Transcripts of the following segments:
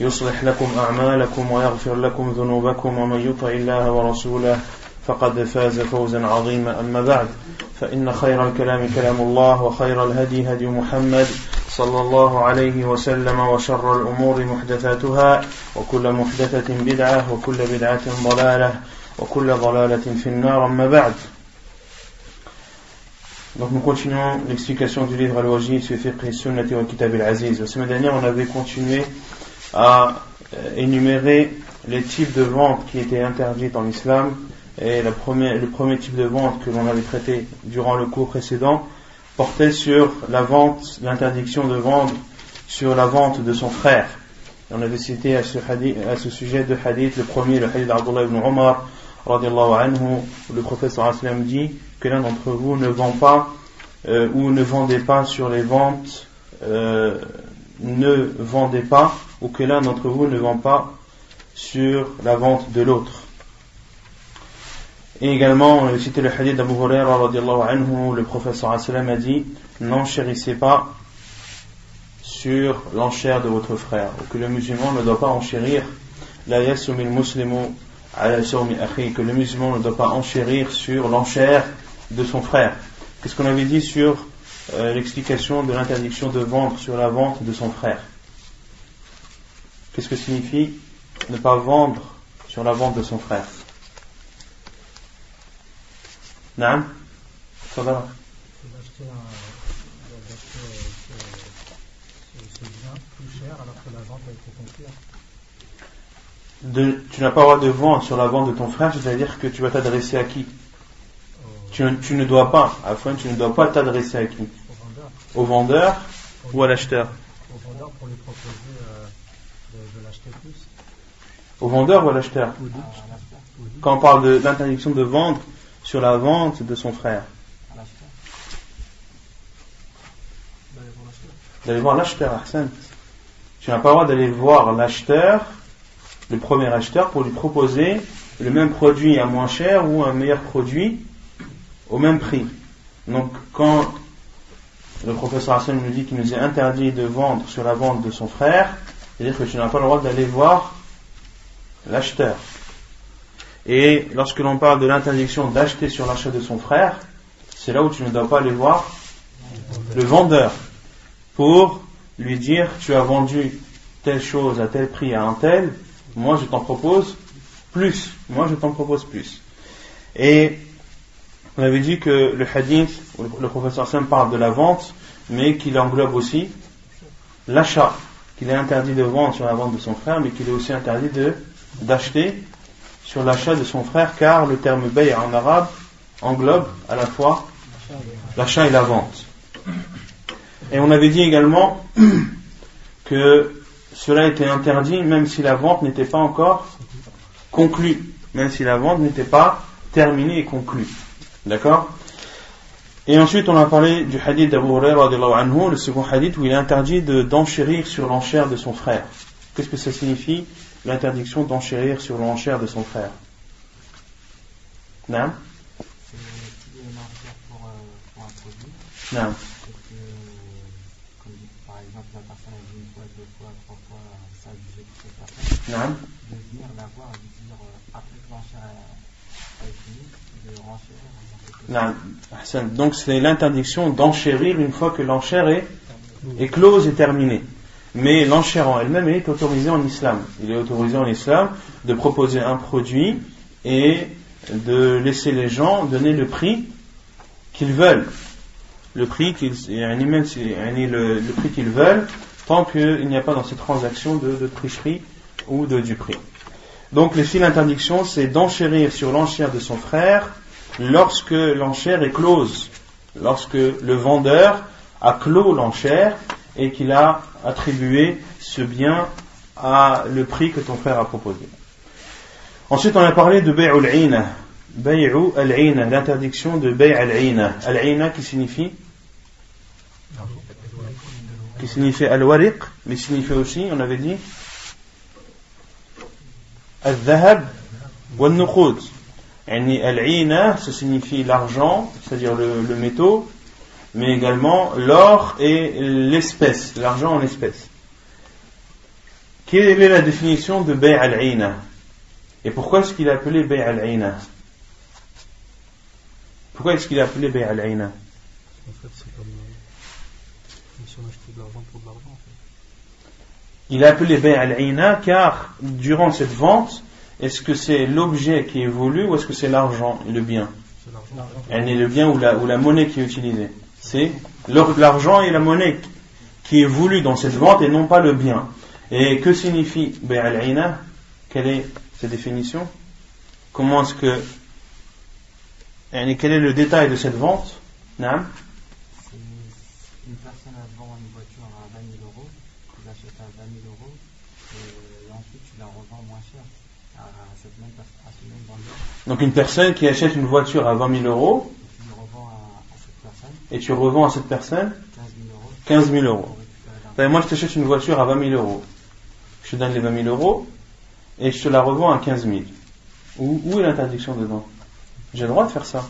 يصلح لكم أعمالكم ويغفر لكم ذنوبكم ومن يطع الله ورسوله فقد فاز فوزا عظيما أما بعد فإن خير الكلام كلام الله وخير الهدي هدي محمد صلى الله عليه وسلم وشر الأمور محدثاتها وكل محدثة بدعة وكل بدعة ضلالة وكل ضلالة في النار أما بعد Donc nous continuons l'explication du livre Al-Wajid, Fiqh Sunnati wa Kitab al-Aziz. La semaine dernière, on avait continué à énumérer les types de ventes qui étaient interdites en islam. Et le premier type de vente que l'on avait traité durant le cours précédent portait sur la vente, l'interdiction de vendre sur la vente de son frère. on avait cité à ce, à ce sujet de hadith, le premier, le hadith d'Abdullah ibn Omar, anhu, où le professeur sallam dit que l'un d'entre vous ne vend pas euh, ou ne vendez pas sur les ventes, euh, ne vendez pas ou que l'un d'entre vous ne vend pas sur la vente de l'autre. Et également, on a cité le hadith d'Abu anhu, le professeur a dit N'enchérissez pas sur l'enchère de votre frère, ou que le musulman ne doit pas enchérir la yasumil muslimu que le musulman ne doit pas enchérir sur l'enchère de son frère. Qu'est-ce qu'on avait dit sur euh, l'explication de l'interdiction de vendre sur la vente de son frère? Qu'est-ce que signifie ne pas vendre sur la vente de son frère Non Ça va. De, tu n'as pas le droit de vendre sur la vente de ton frère, c'est-à-dire que tu vas t'adresser à qui tu, tu, ne dois pas, afin tu ne dois pas t'adresser à qui Au vendeur. Au vendeur. Ou à l'acheteur. Au vendeur pour lui proposer euh, de, l'acheter plus. Au vendeur ou à l'acheteur Quand on parle de l'interdiction de vendre sur la vente de son frère. D'aller voir l'acheteur, Arsène. Tu n'as pas le droit d'aller voir l'acheteur le premier acheteur pour lui proposer le même produit à moins cher ou un meilleur produit au même prix. Donc quand le professeur Hassan nous dit qu'il nous est interdit de vendre sur la vente de son frère, c'est-à-dire que tu n'as pas le droit d'aller voir l'acheteur. Et lorsque l'on parle de l'interdiction d'acheter sur l'achat de son frère, c'est là où tu ne dois pas aller voir le vendeur pour lui dire tu as vendu telle chose à tel prix à un tel, moi je t'en propose plus. Moi je t'en propose plus. Et on avait dit que le hadith, le professeur Sam parle de la vente, mais qu'il englobe aussi l'achat. Qu'il est interdit de vendre sur la vente de son frère, mais qu'il est aussi interdit d'acheter sur l'achat de son frère, car le terme bay en arabe englobe à la fois l'achat et la vente. Et on avait dit également que cela était interdit même si la vente n'était pas encore conclue, même si la vente n'était pas terminée et conclue. D'accord? Et ensuite, on a parlé du hadith d'Abu Hurairah, le second hadith, où il est interdit d'enchérir sur l'enchère de son frère. Qu'est-ce que ça signifie L'interdiction d'enchérir sur l'enchère de son frère? Non Non. Non. Donc c'est l'interdiction d'enchérir une fois que l'enchère est, close et terminée. mais l'enchère en elle-même est autorisée en islam. Il est autorisé en islam de proposer un produit et de laisser les gens donner le prix qu'ils veulent. Le prix qu'ils, le, le prix qu'ils veulent, tant qu'il n'y a pas dans cette transaction de, tricherie ou de duperie. Donc, les filles d'interdiction, c'est d'enchérir sur l'enchère de son frère lorsque l'enchère est close, lorsque le vendeur a clos l'enchère et qu'il a attribué ce bien à le prix que ton frère a proposé. Ensuite, on a parlé de Bay'ul Ina. Bay'u al-Ina, l'interdiction de Bay' al-Ina. Al-Ina qui signifie? Qui signifie al-Wariq, mais signifie aussi, on avait dit, al-Dhahab wa al-Nuqud. Al-Ina, ça signifie l'argent, c'est-à-dire le, le métaux, mais également l'or et l'espèce, l'argent en espèce. Quelle est la définition de Bay' al-Ina Et pourquoi est-ce qu'il est appelé Bay' al-Ina Pourquoi est-ce qu'il est appelé Bay' l'argent. Il est appelé Bay' al-Ina car durant cette vente, est-ce que c'est l'objet qui est voulu ou est-ce que c'est l'argent et le bien Elle est le bien ou la, ou la monnaie qui est utilisée. C'est l'argent et la monnaie qui est voulu dans cette vente et non pas le bien. Et que signifie Bay'al Quelle est sa définition? Comment est-ce que. Quel est le détail de cette vente Nam Une personne vend une voiture à 20 000 euros, tu l'achètes à 20 000 euros, et ensuite tu la revends moins cher à, cette même, à ce même vendeur. Donc une personne qui achète une voiture à 20 000 euros, et tu revends à cette personne 15 000 euros. moi, je t'achète une voiture à 20 000 euros. Je te donne les 20 000 euros et je te la revends à 15 000. Où, où est l'interdiction dedans? J'ai le droit de faire ça.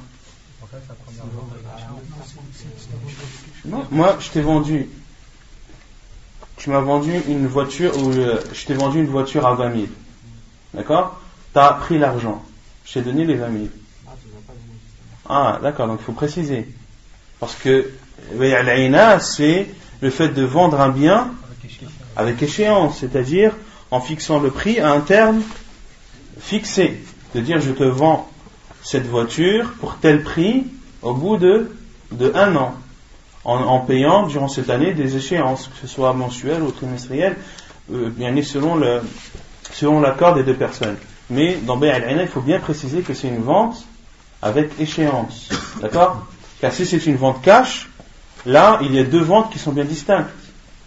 Non, moi, je t'ai vendu. Tu m'as vendu une voiture, ou je t'ai vendu une voiture à 20 000. D'accord? Tu as pris l'argent. Je t'ai donné les 20 000. Ah, d'accord, donc il faut préciser. Parce que c'est le fait de vendre un bien avec échéance, c'est-à-dire en fixant le prix à un terme fixé. De dire je te vends cette voiture pour tel prix au bout de, un an, en, payant durant cette année des échéances, que ce soit mensuelles ou trimestrielles, euh, bien selon le selon l'accord des deux personnes. Mais dans Bay il faut bien préciser que c'est une vente avec échéance. D'accord? Car si c'est une vente cash, là, il y a deux ventes qui sont bien distinctes.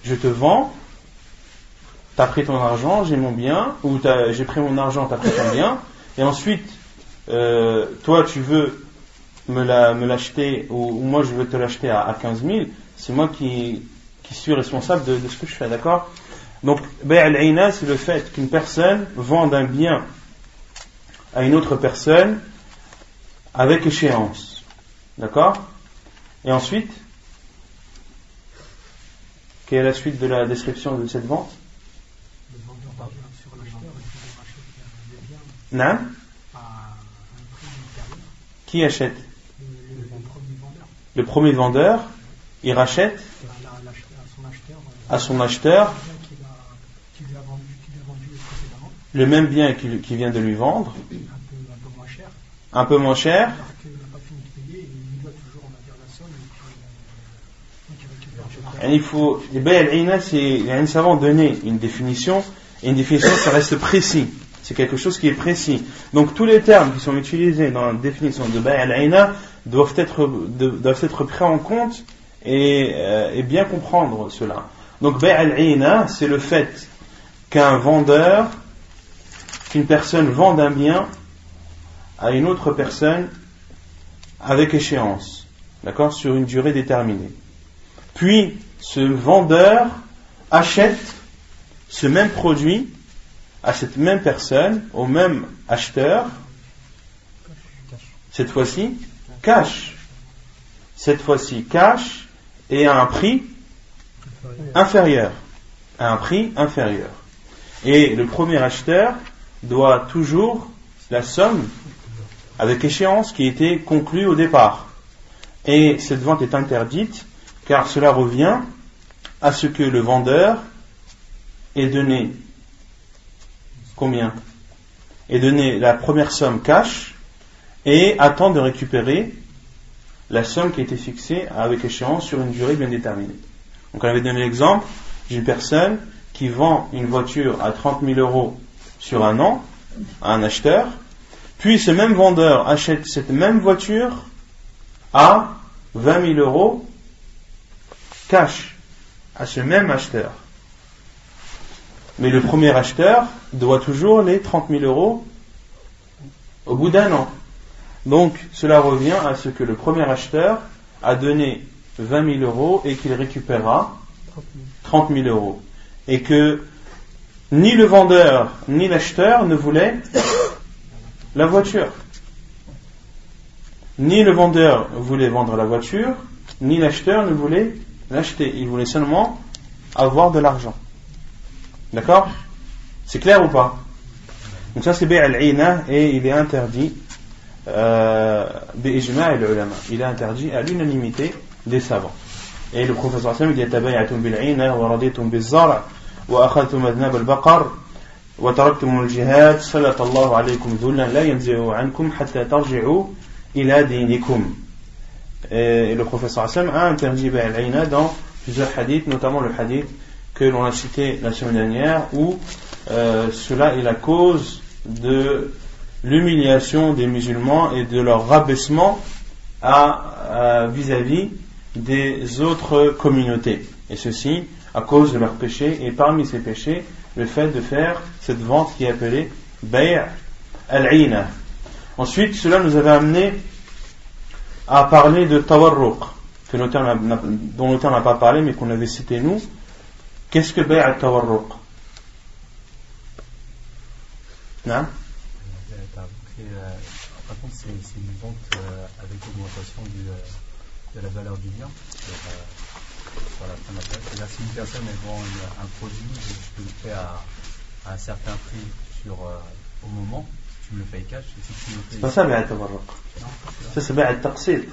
Je te vends, tu as pris ton argent, j'ai mon bien, ou j'ai pris mon argent, tu as pris ton bien, et ensuite, euh, toi, tu veux me l'acheter, ou, moi, je veux te l'acheter à, 15 000, c'est moi qui, suis responsable de, ce que je fais, d'accord? Donc, al c'est le fait qu'une personne vende un bien à une autre personne avec échéance. D'accord? Et ensuite, quelle est la suite de la description de cette vente? Non Qui achète? Le premier vendeur, il rachète? À son acheteur le même bien qu'il vient de lui vendre, un peu moins cher, il faut, c'est, un savant donné une définition, et une définition, ça reste précis. C'est quelque chose qui est précis. Donc, tous les termes qui sont utilisés dans la définition de Bay al doivent être, doivent être pris en compte et, euh, et bien comprendre cela. Donc, Bay al c'est le fait qu'un vendeur, qu'une personne vende un bien à une autre personne avec échéance. D'accord Sur une durée déterminée. Puis, ce vendeur achète ce même produit à cette même personne, au même acheteur, cette fois-ci, cash. Cette fois-ci, cash et à un prix inférieur. À un prix inférieur. Et le premier acheteur doit toujours la somme avec échéance qui était conclue au départ. Et cette vente est interdite car cela revient à ce que le vendeur et donner combien? Et donner la première somme cash et attendre de récupérer la somme qui a été fixée avec échéance sur une durée bien déterminée. Donc on avait donné l'exemple d'une personne qui vend une voiture à 30 000 euros sur un an à un acheteur, puis ce même vendeur achète cette même voiture à 20 000 euros cash à ce même acheteur. Mais le premier acheteur doit toujours les 30 000 euros au bout d'un an. Donc cela revient à ce que le premier acheteur a donné 20 000 euros et qu'il récupérera 30 000 euros. Et que ni le vendeur ni l'acheteur ne voulaient la voiture. Ni le vendeur voulait vendre la voiture, ni l'acheteur ne voulait l'acheter. Il voulait seulement avoir de l'argent. D'accord? C'est clair ou pas? Donc ça c'est Bi'al-Ina et il est interdit euh, et. Il est interdit à l'unanimité des savants. Et le professeur il dit وأخذتم أذناب البقر وتركتم الجهاد سلط الله عليكم ذلا لا ينزعه عنكم حتى ترجعوا إلى دينكم. Et le professeur Hassan a interdit al dans plusieurs hadiths, notamment le hadith que l'on a cité la semaine dernière, où euh, cela est la cause de l'humiliation des musulmans et de leur rabaissement vis-à-vis des autres communautés. Et ceci à cause de leurs péchés. Et parmi ces péchés, le fait de faire cette vente qui est appelée Bay' al-Ina. Ensuite, cela nous avait amené à parler de Tawarruq, dont l'auteur n'a pas parlé, mais qu'on avait cité nous. Qu'est-ce que Bay' al-Tawarruq? Non c'est une vente euh, avec augmentation euh, de la valeur du bien sur la si une personne vend un produit, je le faire à, un certain prix euh, au moment, tu me le payes cash. Si. C'est ça, c'est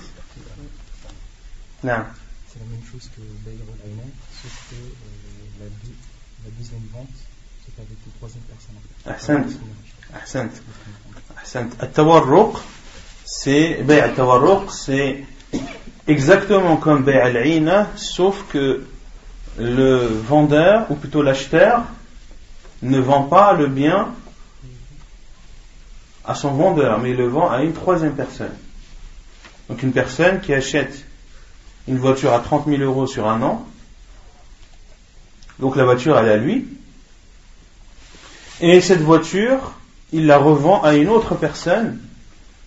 Non. C'est la même chose que Bayer sauf que euh, la, deuxième vente, c'est avec une troisième personne. At-Tawarruq, c'est. C'est exactement comme bay' al sauf que le vendeur, ou plutôt l'acheteur, ne vend pas le bien à son vendeur, mais il le vend à une troisième personne. Donc une personne qui achète une voiture à 30 000 euros sur un an, donc la voiture elle est à lui, et cette voiture, il la revend à une autre personne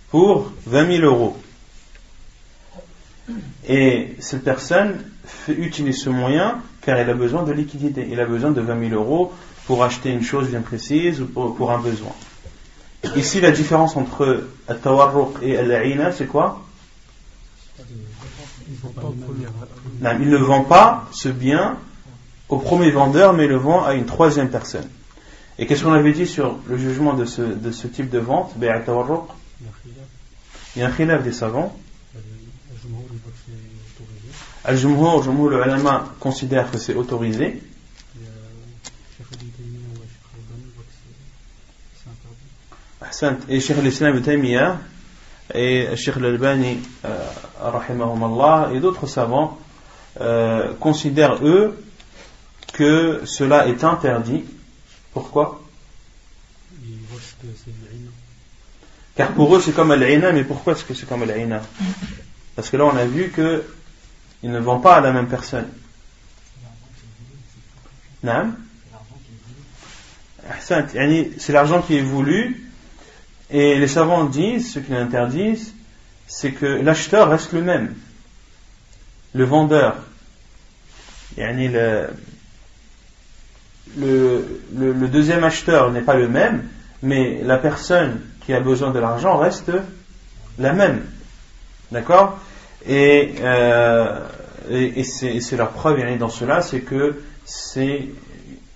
pour 20 000 euros. Et cette personne utilise ce moyen car elle a besoin de liquidité. Il a besoin de 20 000 euros pour acheter une chose bien précise ou pour, un besoin. Ici, la différence entre Al-Tawarruq et Al-Aina, c'est quoi? Il ne vend pas ce bien au premier vendeur, mais le vend à une troisième personne. Et qu'est-ce qu'on avait dit sur le jugement de ce, type de vente? Il y a un khilaf des savants. Al-Jumhur, le ulama considère que c'est autorisé. Et Cheikh al-Islam Taymiyyah et Cheikh al-Albani, et d'autres savants euh, considèrent eux que cela est interdit. Pourquoi? Car pour eux c'est comme al mais pourquoi est-ce que c'est comme al Parce que là on a vu que ils ne vendent pas à la même personne. C'est l'argent qui est voulu et les savants disent, ce qu'ils interdisent, c'est que l'acheteur reste le même. Le vendeur, le, le, deuxième acheteur n'est pas le même, mais la personne qui a besoin de l'argent reste la même. D'accord? Et, euh, et, c'est leur preuve dans cela, c'est que c'est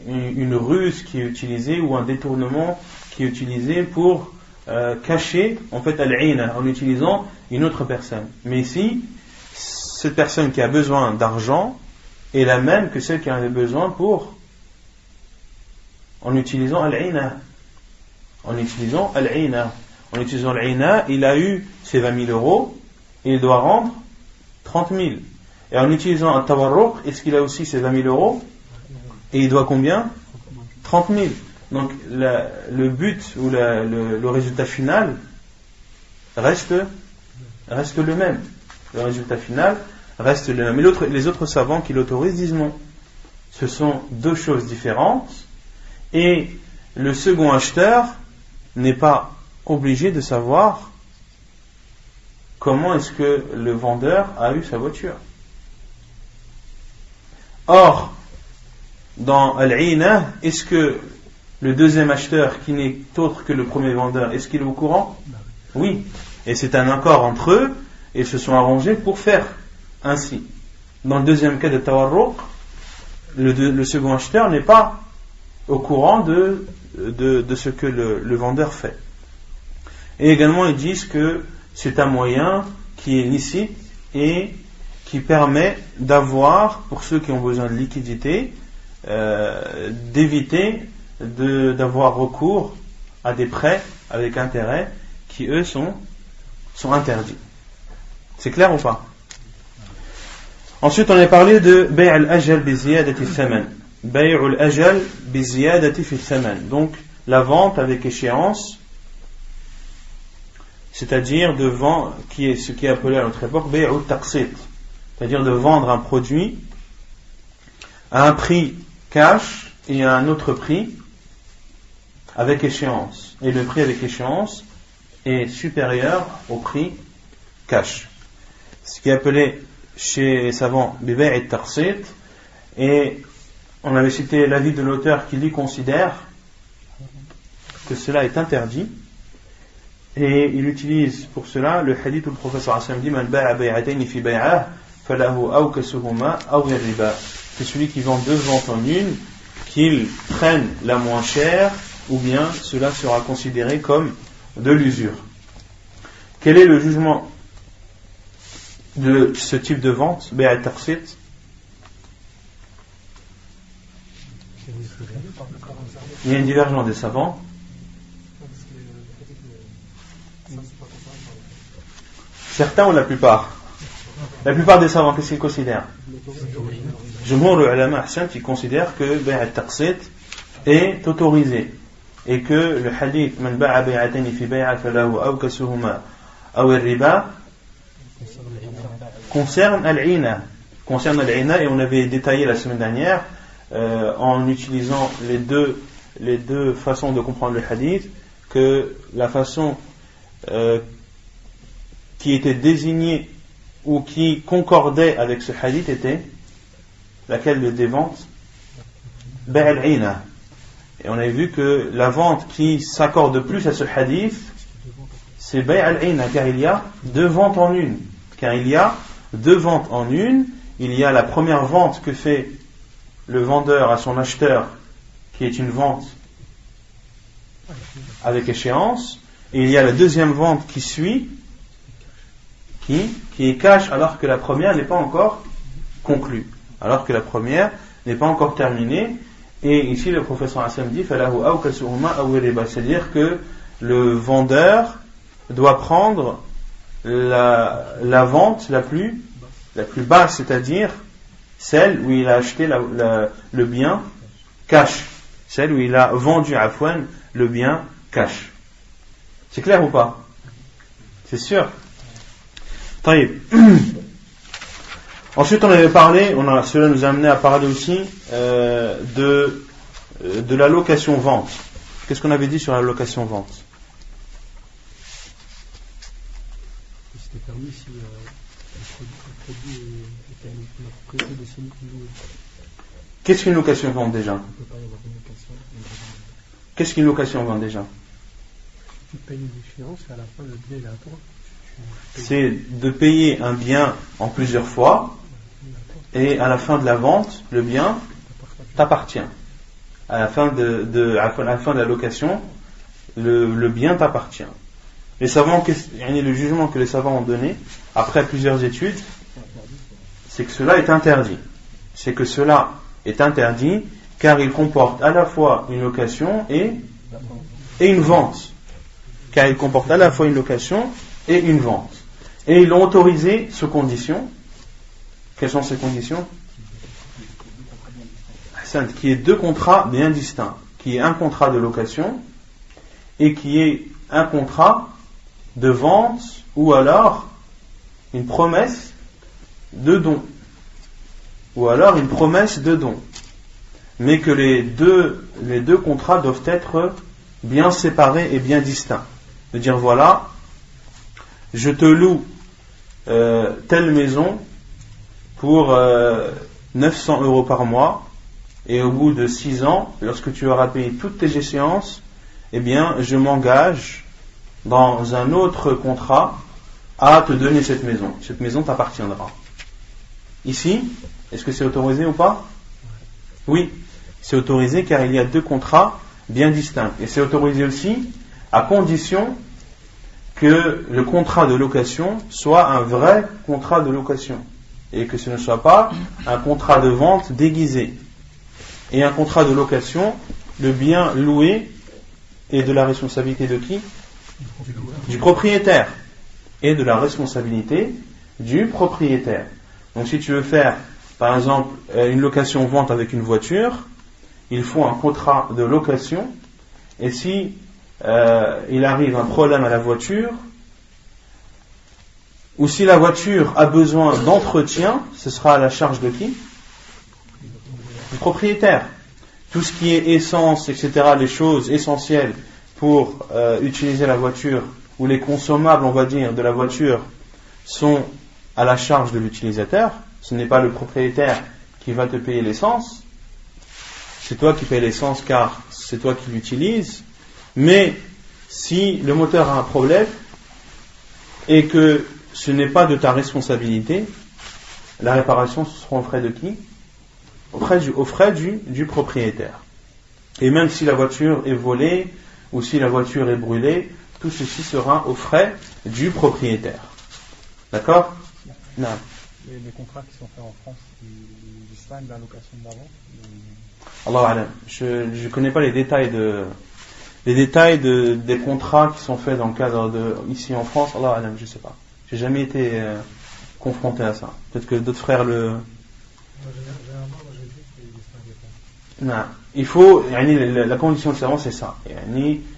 une, ruse qui est utilisée ou un détournement qui est utilisé pour euh, cacher en fait al en utilisant une autre personne. Mais ici, cette personne qui a besoin d'argent est la même que celle qui en avait besoin pour en utilisant al En utilisant al En utilisant al il a eu ses 20 000 euros il doit rendre 30 000. Et en utilisant un tawarruq, est-ce qu'il a aussi ses 20 000 euros? Et il doit combien? 30 000. Donc le but ou le, résultat final reste, reste le même. Le résultat final reste le même. Mais les autres savants qui l'autorisent disent non. Ce sont deux choses différentes et le second acheteur n'est pas obligé de savoir comment est-ce que le vendeur a eu sa voiture. Or, dans Al-Ina, est-ce que le deuxième acheteur, qui n'est autre que le premier vendeur, est-ce qu'il est au courant Oui. Et c'est un accord entre eux, et ils se sont arrangés pour faire ainsi. Dans le deuxième cas de Tawarruq, le, second acheteur n'est pas au courant de, ce que le, vendeur fait. Et également, ils disent que c'est un moyen qui est licite et qui permet d'avoir, pour ceux qui ont besoin de liquidité, euh, d'éviter d'avoir recours à des prêts avec intérêt qui, eux, sont, sont interdits. C'est clair ou pas? Ensuite, on a parlé de Bay' al-ajal bi ziyadati thaman. Bay' al-ajal bi ziyadati fi thaman. Donc, la vente avec échéance, c'est-à-dire de vendre, qui est ce qui est appelé à notre époque c'est-à-dire de vendre un produit à un prix cash et à un autre prix avec échéance. Et le prix avec échéance est supérieur au prix cash. Ce qui est appelé chez les savants et Tarsit. Et on avait cité l'avis de l'auteur qui lui considère que cela est interdit. Et il utilise pour cela le hadith où le professeur Hassan dit Man ba'a fi falahu C'est celui qui vend deux ventes en une, qu'il prenne la moins chère ou bien cela sera considéré comme de l'usure. Quel est le jugement de ce type de vente, Il y a une divergence des savants. Certains ou la plupart La plupart des savants, qu'est-ce qu'ils considèrent Je le ulama Hassan qui considère que Bay'at Taqsit est autorisé et que le hadith man ba'a bay'atani fi bay'a falahu aw kasuhuma aw riba concerne al-ina. Concerne al-ina et on avait détaillé la semaine dernière euh, en utilisant les deux les deux façons de comprendre le hadith que la façon euh, qui était désignée ou qui concordait avec ce hadith était laquelle des ventes al-ina et on avait vu que la vente qui s'accorde plus à ce hadith, c'est Bay al-Aina, car il y a deux ventes en une. Car il y a deux ventes en une. Il y a la première vente que fait le vendeur à son acheteur, qui est une vente avec échéance. Et il y a la deuxième vente qui suit, qui, qui est cash, alors que la première n'est pas encore conclue. Alors que la première n'est pas encore terminée. Et ici, le professeur Hassan dit c'est-à-dire que le vendeur doit prendre la, la, vente la plus, la plus basse, c'est-à-dire celle où il a acheté le bien cash, celle où il a vendu à Fouane le bien cash. C'est clair ou pas? C'est sûr. Ensuite, on avait parlé, on a, cela nous a amené à parler aussi euh, de, euh, de la location-vente. Qu'est-ce qu'on avait dit sur la location-vente C'était permis si euh, le produit était de Qu'est-ce qu'une location-vente déjà? Qu'est-ce qu'une location-vente déjà? Tu payes une échéance et à la fin le bien est à toi. C'est de payer un bien en plusieurs fois et à la fin de la vente, le bien t'appartient. À la fin de, la fin de la location, le, bien t'appartient. Les savants, le jugement que les savants ont donné, après plusieurs études, c'est que cela est interdit. C'est que cela est interdit car il comporte à la fois une location et, et une vente. Car il comporte à la fois une location et une vente. Et ils l'ont autorisé sous condition. Quelles sont ces conditions? Qui est deux contrats bien distincts. Qui est un contrat de location et qui est un contrat de vente ou alors une promesse de don. Ou alors une promesse de don. Mais que les deux, les deux contrats doivent être bien séparés et bien distincts. De dire voilà, je te loue euh, telle maison pour 900 euh, euros par mois et au bout de 6 ans, lorsque tu auras payé toutes tes échéances, eh bien, je m'engage dans un autre contrat à te donner cette maison. Cette maison t'appartiendra. Ici, est-ce que c'est autorisé ou pas? Oui, c'est autorisé car il y a deux contrats bien distincts. Et c'est autorisé aussi à condition que le contrat de location soit un vrai contrat de location et que ce ne soit pas un contrat de vente déguisé. Et un contrat de location, le bien loué et de la responsabilité de qui? Du propriétaire. Et de la responsabilité du propriétaire. Donc si tu veux faire, par exemple, euh, une location-vente avec une voiture, il faut un contrat de location. Et si euh, il arrive un problème à la voiture, ou si la voiture a besoin d'entretien, ce sera à la charge de qui? Du propriétaire tout ce qui est essence, etc., les choses essentielles pour euh, utiliser la voiture, ou les consommables, on va dire, de la voiture, sont à la charge de l'utilisateur. Ce n'est pas le propriétaire qui va te payer l'essence. C'est toi qui payes l'essence car c'est toi qui l'utilises. Mais si le moteur a un problème et que ce n'est pas de ta responsabilité, la réparation ce sera en frais de qui? Aux frais, du, du, propriétaire. Et même si la voiture est volée ou si la voiture est brûlée, tout ceci sera aux frais du propriétaire. D'accord? Non. Les, les, contrats qui sont faits en France, ils distinguent la location d'avant Allah je ne connais pas les détails de les détails de, des contrats qui sont faits dans le cadre de ici en France. Allah je ne sais pas. J'ai jamais été euh, confronté à ça. Peut-être que d'autres frères le, non. Il faut, la condition de serment, c'est ça.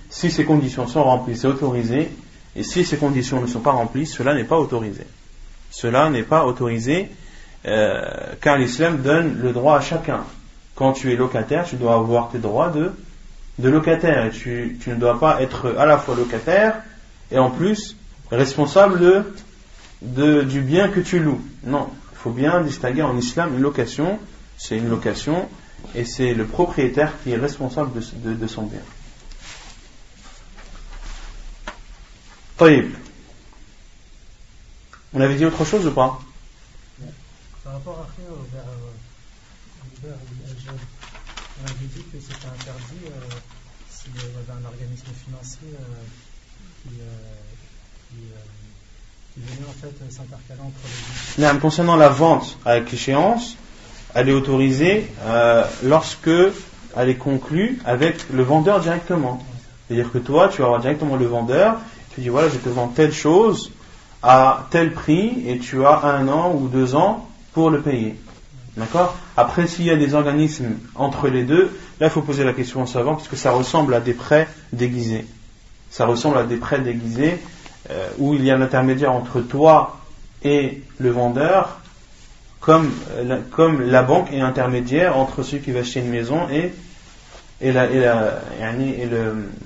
Si ces conditions sont remplies, c'est autorisé. Et si ces conditions ne sont pas remplies, cela n'est pas autorisé. Cela n'est pas autorisé euh, car l'islam donne le droit à chacun. Quand tu es locataire, tu dois avoir tes droits de, de locataire et tu, tu, ne dois pas être à la fois locataire et en plus responsable de, du bien que tu loues. Non, il faut bien distinguer en islam une location, c'est une location et c'est le propriétaire qui est responsable de, de, son bien. On avait dit autre chose ou pas Par rapport à on avait dit que c'était interdit y avait organisme financier euh, qui, euh, qui, euh, qui, en fait s'intercaler entre les deux. Concernant la vente avec échéance, elle est autorisée lorsque elle est conclue avec le vendeur directement. C'est-à-dire que toi, tu vas avoir directement le vendeur, tu dis voilà, je te vends telle chose à tel prix et tu as un an ou deux ans pour le payer. D'accord? Après, s'il y a des organismes entre les deux, là, il faut poser la question en savant, parce que ça ressemble à des prêts déguisés. Ça ressemble à des prêts déguisés euh, où il y a un intermédiaire entre toi et le vendeur comme, euh, comme la banque est intermédiaire entre celui qui va acheter une maison et, et, la, et, la, et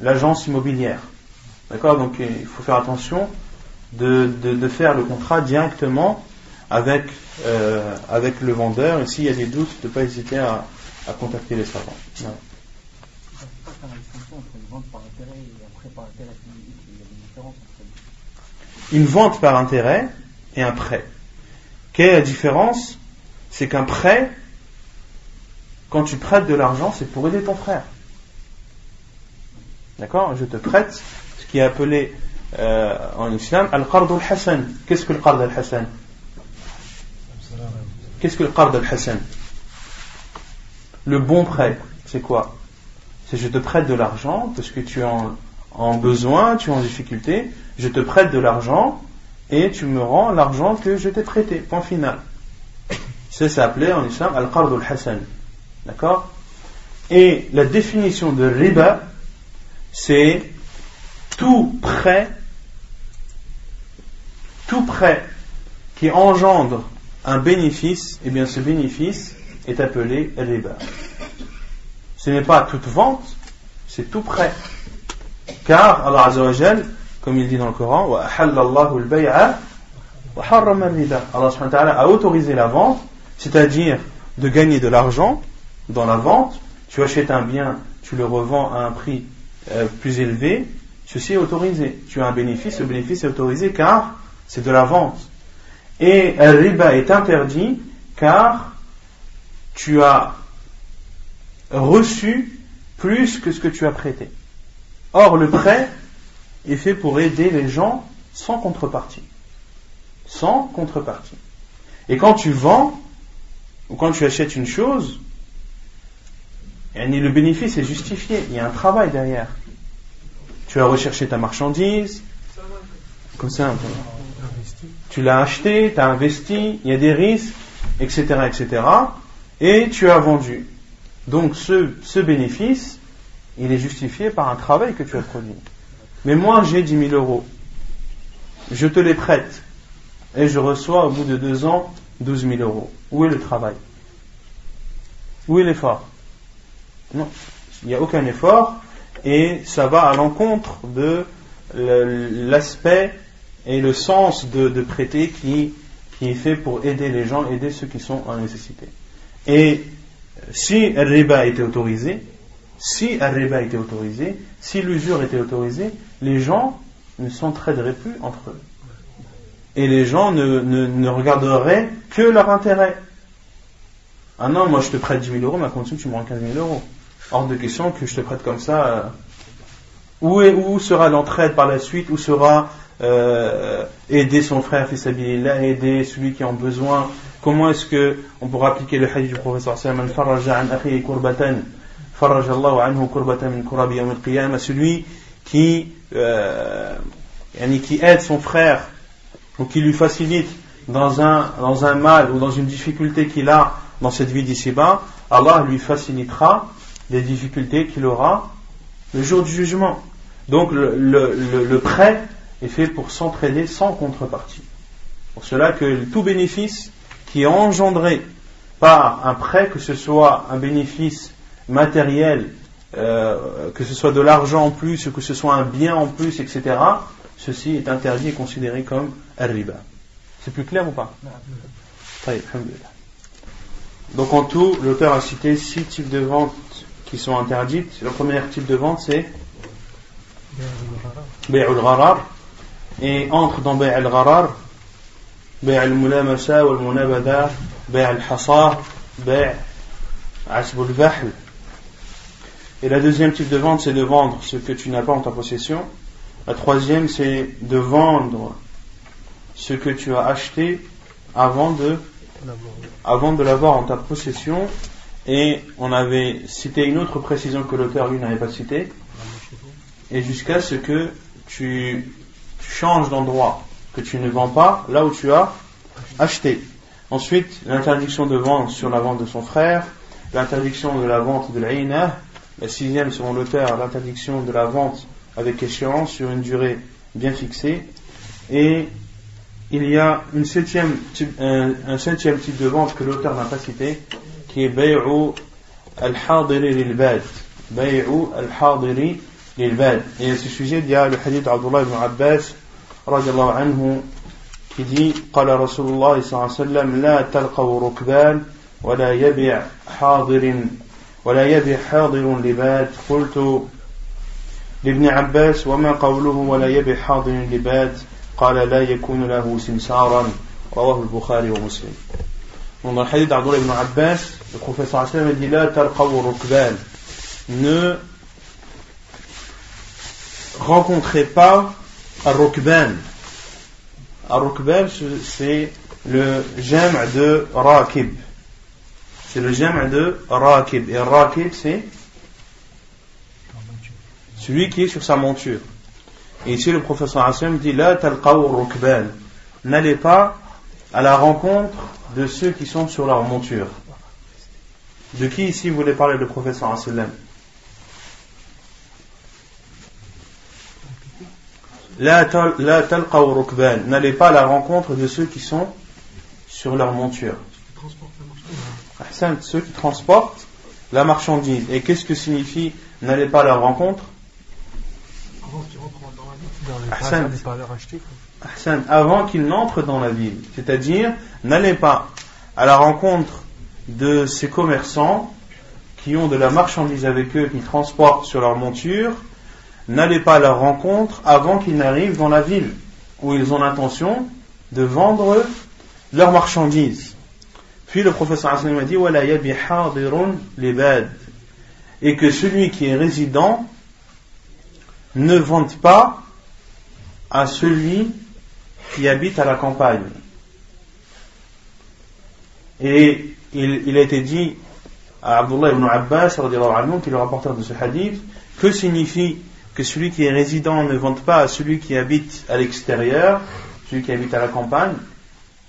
l'agence immobilière. D'accord? Donc il faut faire attention de, de, de faire le contrat directement avec, euh, avec le vendeur et s'il y a des doutes, de ne pas hésiter à, à contacter les savants. Une vente par intérêt et un prêt. Quelle est la différence? C'est qu'un prêt, quand tu prêtes de l'argent, c'est pour aider ton frère. D'accord? Je te prête ce qui est appelé euh, en islam al-qard al-hasan. Qu'est-ce que le qard al-hasan? Qu'est-ce que le qard al-hasan? Le bon prêt, c'est quoi? C'est je te prête de l'argent parce que tu es en, besoin, tu es en difficulté, je te prête de l'argent et tu me rends l'argent que je t'ai prêté. Point final. C'est s'appelait en islam al-qard al-hasan. D'accord? Et la définition de riba, c'est tout prêt, tout prêt qui engendre un bénéfice, et eh bien ce bénéfice est appelé riba. Ce n'est pas toute vente, c'est tout prêt. Car Allah Azzawajal, comme il dit dans le Coran, Allah a autorisé la vente, c'est-à-dire de gagner de l'argent dans la vente. Tu achètes un bien, tu le revends à un prix euh, plus élevé, ceci est autorisé. Tu as un bénéfice, ce bénéfice est autorisé car c'est de la vente. Et riba est interdit car tu as reçu plus que ce que tu as prêté. Or, le prêt est fait pour aider les gens sans contrepartie. Sans contrepartie. Et quand tu vends, ou quand tu achètes une chose, le bénéfice est justifié. Il y a un travail derrière. Tu as recherché ta marchandise, comme ça, tu l'as acheté, tu as investi, il y a des risques, etc., etc., et tu as vendu. Donc ce, ce bénéfice, il est justifié par un travail que tu as produit. Mais moi, j'ai 10 000 euros. Je te les prête. Et je reçois au bout de deux ans 12 000 euros. Où est le travail? Où est l'effort? Non, il n'y a aucun effort et ça va à l'encontre de l'aspect et le sens de, prêter qui, qui, est fait pour aider les gens, aider ceux qui sont en nécessité. Et si le était autorisé, si était autorisé, si l'usure était autorisée, les gens ne s'entraideraient plus entre eux. Et les gens ne, ne, regarderaient que leur intérêt. Ah non, moi je te prête 10 000 euros, à condition tu me rends 15 000 euros. Hors de question que je te prête comme ça. Euh, où, est, où sera l'entraide par la suite? Où sera euh, aider son frère, là, aider celui qui en besoin Comment est-ce que on pourra appliquer le hadith du professeur sallam celui qui euh, qui aide son frère ou qui lui facilite dans un, dans un mal ou dans une difficulté qu'il a dans cette vie d'ici-bas, Allah lui facilitera les difficultés qu'il aura le jour du jugement. Donc le, le, le prêt est fait pour s'entraider sans contrepartie. Pour cela que tout bénéfice qui est engendré par un prêt, que ce soit un bénéfice matériel, euh, que ce soit de l'argent en plus, que ce soit un bien en plus, etc., ceci est interdit et considéré comme riba. C'est plus clair ou pas? Donc en tout, l'auteur a cité six types de ventes qui sont interdites. Le premier type de vente, c'est Bay'ul Gharar. Et entre dans Bay'ul Gharar بيع الملامسة والمنابذة بيع الحصى بيع عسب الفحل Et la deuxième type de vente, c'est de vendre ce que tu n'as pas en ta possession. La troisième, c'est de vendre ce que tu as acheté avant de, avant de l'avoir en ta possession. Et on avait cité une autre précision que l'auteur lui n'avait pas citée. Et jusqu'à ce que tu changes d'endroit que tu ne vends pas là où tu as acheté. Ensuite, l'interdiction de vente sur la vente de son frère, l'interdiction de la vente de l'Aïna, la sixième, selon l'auteur, l'interdiction de la vente avec échéance sur une durée bien fixée. Et il y a une septième, un, septième type de vente que l'auteur n'a pas cité, qui est Bay'u al-Hadiri lil-Bad. Al-Hadiri lil-Bad. Et à ce sujet, il y a le hadith d'Abdullah ibn Abbas رضي الله عنه كذي قال رسول الله صلى الله عليه وسلم لا تلقوا ركبان ولا يبيع حاضر ولا يبيع حاضر لباد. قلت لابن عباس وما قوله ولا يبيع حاضر لباد؟ قال لا يكون له سمسارا. رواه البخاري ومسلم. Dans le hadith d'Abdullah ibn Abbas, le professeur Hassan dit La talqaw rukban. Ne rencontrez pas Ar-Rukban. Ar-Rukban, c'est le jam' de Rakib. c'est le jam' de rakib. Et rakib, c'est celui qui est sur sa monture. Et ici, le professeur Hassan dit La rukban. N'allez pas à la rencontre de ceux qui sont sur leur monture. De qui ici voulait parler le professeur Hassan La rukban. N'allez pas à la rencontre de ceux qui sont sur leur monture. Ceux qui transportent la marchandise. Et qu'est-ce que signifie n'allez pas à la rencontre? Avant qu'il n'entre dans la ville. C'est-à-dire, n'allez pas à la rencontre de ces commerçants qui ont de la marchandise avec eux, qui transportent sur leur monture, n'allez pas à leur rencontre avant qu'ils n'arrivent dans la ville où ils ont l'intention de vendre leurs marchandises. Puis le professeur a dit et que celui qui est résident ne vende pas à celui qui habite à la campagne. Et il, a été dit à Abdullah ibn Abbas, qui est le rapporteur de ce hadith, que signifie que celui qui est résident ne vende pas à celui qui habite à l'extérieur, celui qui habite à la campagne.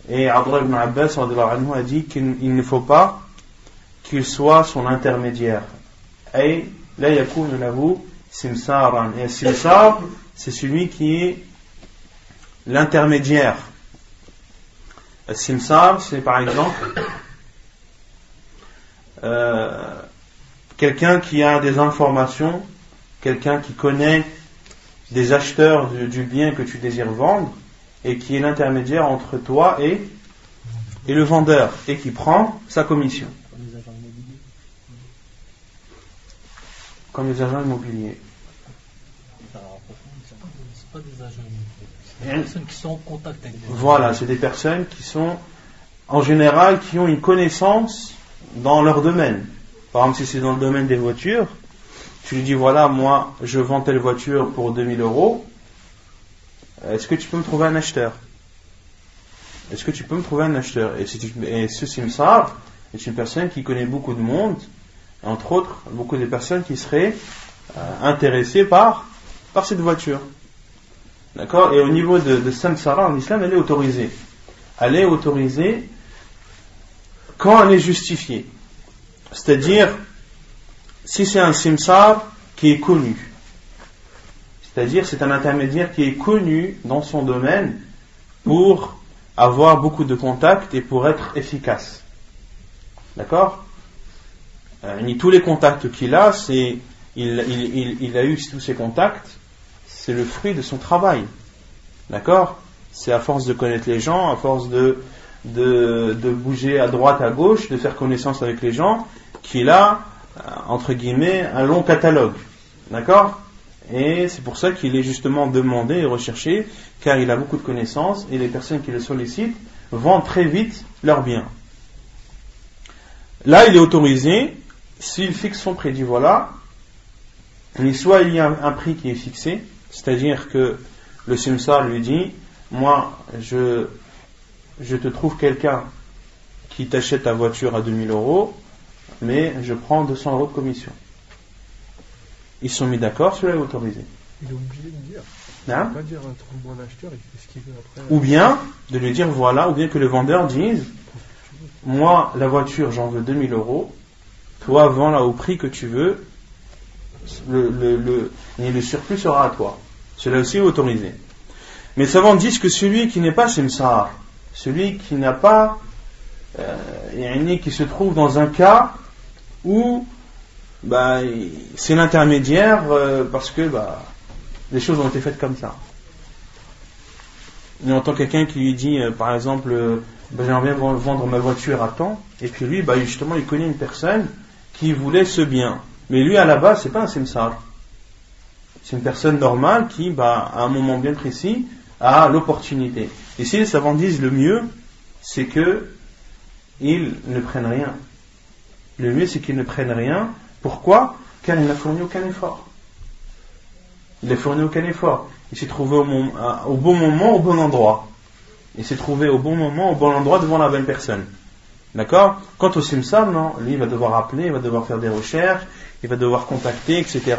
Et Abdullah ibn Abbas a dit qu'il ne faut pas qu'il soit son intermédiaire. Et là, yakun lahu simsaran. Et simsar, c'est celui qui est l'intermédiaire. Simsar, c'est par exemple euh, quelqu'un qui a des informations, quelqu'un qui connaît des acheteurs du, bien que tu désires vendre et qui est l'intermédiaire entre toi et, et le vendeur et qui prend sa commission. Comme les agents immobiliers. Pas des agents immobiliers. personnes qui sont en contact avec Voilà, c'est des personnes qui sont en général qui ont une connaissance dans leur domaine. Par exemple, si c'est dans le domaine des voitures, tu lui dis voilà, moi je vends telle voiture pour 2000 euros, est-ce que tu peux me trouver un acheteur? Est-ce que tu peux me trouver un acheteur? Et, et ce simsar est une personne qui connaît beaucoup de monde, entre autres beaucoup de personnes qui seraient euh, intéressées par, par cette voiture. D'accord? Et au niveau de, de samsara en islam, elle est autorisée. Elle est autorisée quand elle est justifiée. C'est-à-dire, si c'est un simsar qui est connu, c'est-à-dire c'est un intermédiaire qui est connu dans son domaine pour avoir beaucoup de contacts et pour être efficace. D'accord? Euh, Tous les contacts qu'il a, c'est il, a eu tous ces contacts, c'est le fruit de son travail. D'accord? C'est à force de connaître les gens, à force de, de, bouger à droite, à gauche, de faire connaissance avec les gens, qu'il a, entre guillemets, un long catalogue. D'accord? Et c'est pour ça qu'il est justement demandé et recherché, car il a beaucoup de connaissances et les personnes qui le sollicitent vendent très vite leurs biens. Là, il est autorisé, s'il fixe son prix, dit voilà, soit il y a un prix qui est fixé, c'est-à-dire que le simsar lui dit, moi, je, je te trouve quelqu'un qui t'achète ta voiture à 2000 euros, mais je prends 200 euros de commission. Ils sont mis d'accord, cela est autorisé. Il est obligé de dire. Hein pas dire un acheteur, il fait ce qu'il veut après. Ou bien de lui dire voilà, ou bien que le vendeur dise moi, la voiture, j'en veux 2000 euros, toi, vends-la au prix que tu veux, le, le, le, le surplus sera à toi. Cela aussi est autorisé. Mais savants disent que celui qui n'est pas simsar, celui qui n'a pas, euh, qui se trouve dans un cas où bah, c'est l'intermédiaire euh, parce que bah, les choses ont été faites comme ça. Il entend quelqu'un qui lui dit, euh, par exemple, euh, bah, j'aimerais bien vendre ma voiture à temps, et puis lui, bah, justement, il connaît une personne qui voulait ce bien. Mais lui, à la base, c'est pas un simsar. C'est une personne normale qui, bah, à un moment bien précis, a l'opportunité. Ici, les savants disent le mieux, c'est que ils ne prennent rien. Le mieux, c'est qu'ils ne prennent rien. Pourquoi? Car il n'a fourni aucun effort. Il n'a fourni aucun effort. Il s'est trouvé au, bon moment, au bon endroit. Il s'est trouvé au bon moment, au bon endroit devant la bonne personne. D'accord? Quant au simsar, non, lui il va devoir appeler, il va devoir faire des recherches, il va devoir contacter, etc.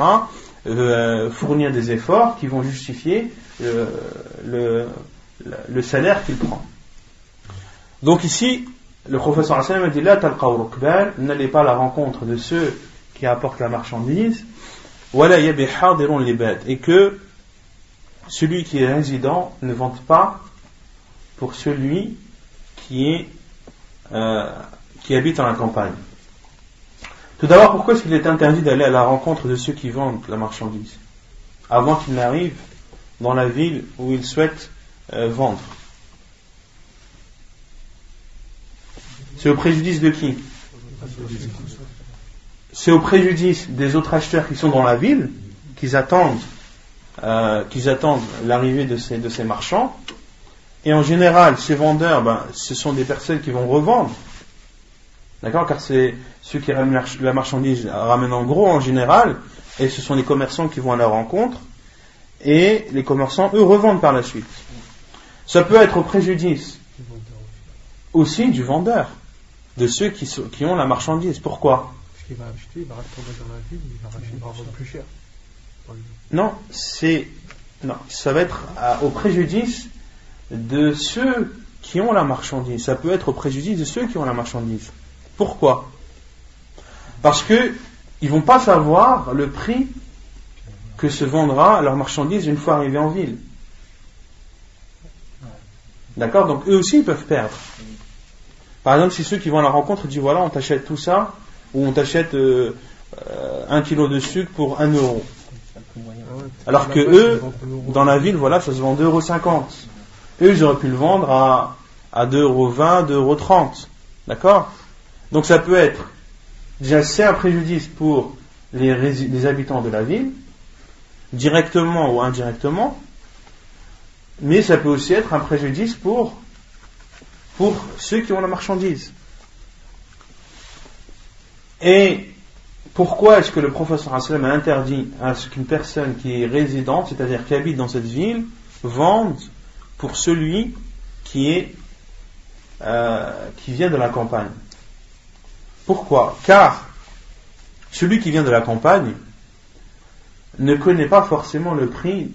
Euh, fournir des efforts qui vont justifier euh, le, salaire qu'il prend. Donc ici, le professeur Hassan dit là, n'allez pas à la rencontre de ceux qui apportent la marchandise, et que celui qui est résident ne vante pas pour celui euh, qui habite dans la campagne. Tout d'abord, pourquoi est-ce qu'il est interdit d'aller à la rencontre de ceux qui vendent la marchandise avant qu'il n'arrive dans la ville où il souhaite euh, vendre? C'est au préjudice de qui? C'est au préjudice des autres acheteurs qui sont dans la ville, qu'ils attendent, euh, attendent l'arrivée de ces, de ces marchands. Et en général, ces vendeurs, ben, ce sont des personnes qui vont revendre. D'accord? Car c'est ceux qui ramènent la marchandise ramènent en gros en général, et ce sont les commerçants qui vont à leur rencontre, et les commerçants, eux, revendent par la suite. Ça peut être au préjudice aussi du vendeur de ceux qui, qui ont la marchandise. Pourquoi? Parce qu'il va acheter, il va retourner dans la ville, il va, vendre plus cher. Non, c'est non, ça va être au préjudice de ceux qui ont la marchandise. Ça peut être au préjudice de ceux qui ont la marchandise. Pourquoi? Parce que ils vont pas savoir le prix que se vendra leur marchandise une fois arrivée en ville. D'accord? Donc eux aussi ils peuvent perdre. Par exemple, si ceux qui vont à la rencontre disent voilà, on t'achète tout ça, ou on t'achète euh, un kilo de sucre pour un euro. Alors que eux, dans la ville, voilà, ça se vend 2,50 euros. Eux, ils auraient pu le vendre à, à 2,20 euros, 2,30 euros. D'accord? Donc ça peut être, déjà c'est un préjudice pour les habitants de la ville, directement ou indirectement, mais ça peut aussi être un préjudice pour pour ceux qui ont la marchandise. Et pourquoi est-ce que le professeur a interdit à ce qu'une personne qui est résidente, c'est-à-dire qui habite dans cette ville, vende pour celui qui est euh, qui vient de la campagne? Pourquoi? Car celui qui vient de la campagne ne connaît pas forcément le prix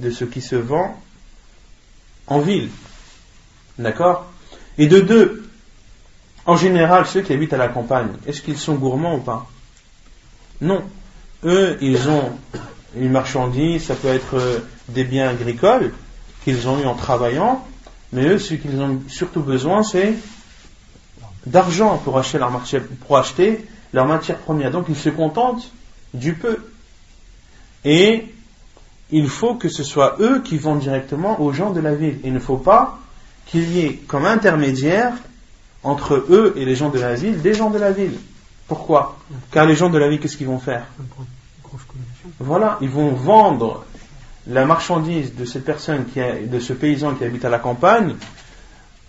de ce qui se vend en ville. D'accord? Et de deux, en général, ceux qui habitent à la campagne, est-ce qu'ils sont gourmands ou pas? Non. Eux, ils ont une marchandise, ça peut être euh, des biens agricoles qu'ils ont eu en travaillant, mais eux, ce qu'ils ont surtout besoin, c'est d'argent pour acheter leur matière, pour acheter leur matière première. Donc ils se contentent du peu. Et il faut que ce soit eux qui vendent directement aux gens de la ville. Il ne faut pas qu'il y ait comme intermédiaire entre eux et les gens de la ville des gens de la ville. Pourquoi? Car les gens de la ville, qu'est-ce qu'ils vont faire? Voilà, ils vont vendre la marchandise de cette personne, qui de ce paysan qui habite à la campagne,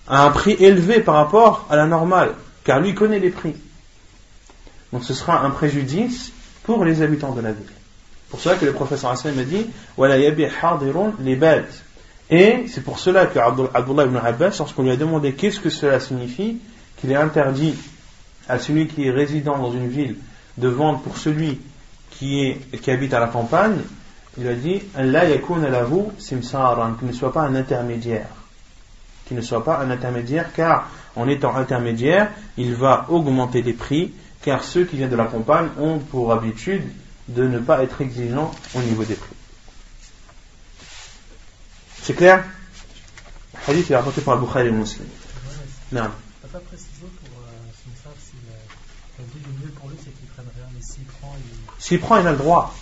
à un prix élevé par rapport à la normale, car lui connaît les prix. Donc ce sera un préjudice pour les habitants de la ville. Pour cela que le professeur Hassan me dit, les bêtes et c'est pour cela que Abdullah ibn Abbas, lorsqu'on lui a demandé qu'est-ce que cela signifie, qu'il est interdit à celui qui est résident dans une ville de vendre pour celui qui, habite à la campagne, il a dit qu'il ne soit pas un intermédiaire. Qu'il ne soit pas un intermédiaire, car en étant intermédiaire, il va augmenter les prix, car ceux qui viennent de la campagne ont pour habitude de ne pas être exigeants au niveau des prix. C'est clair? Le hadith est rapporté par Bukhari et Muslim. Non. Tu pas précisé pour euh, Simsar si euh, dit le mieux pour lui c'est qu'il prenne rien, mais s'il prend, il. S'il prend, il a le droit.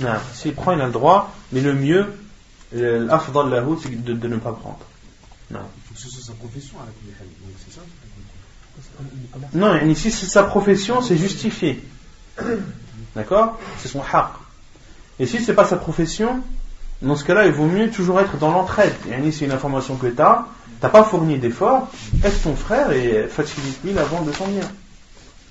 Non. S'il prend, il a le droit, mais le mieux, l'afdal lahu, c'est de, de ne pas prendre. Non. Il faut que ce soit sa profession à la c'est ça Non, ici, c'est sa profession, c'est justifié. D'accord? C'est son haq. Et si c'est pas sa profession, dans ce cas-là, il vaut mieux toujours être dans l'entraide. Et c'est une information que tu as, tu n'as pas fourni d'effort, aide ton frère et facilite-lui la vente de son bien?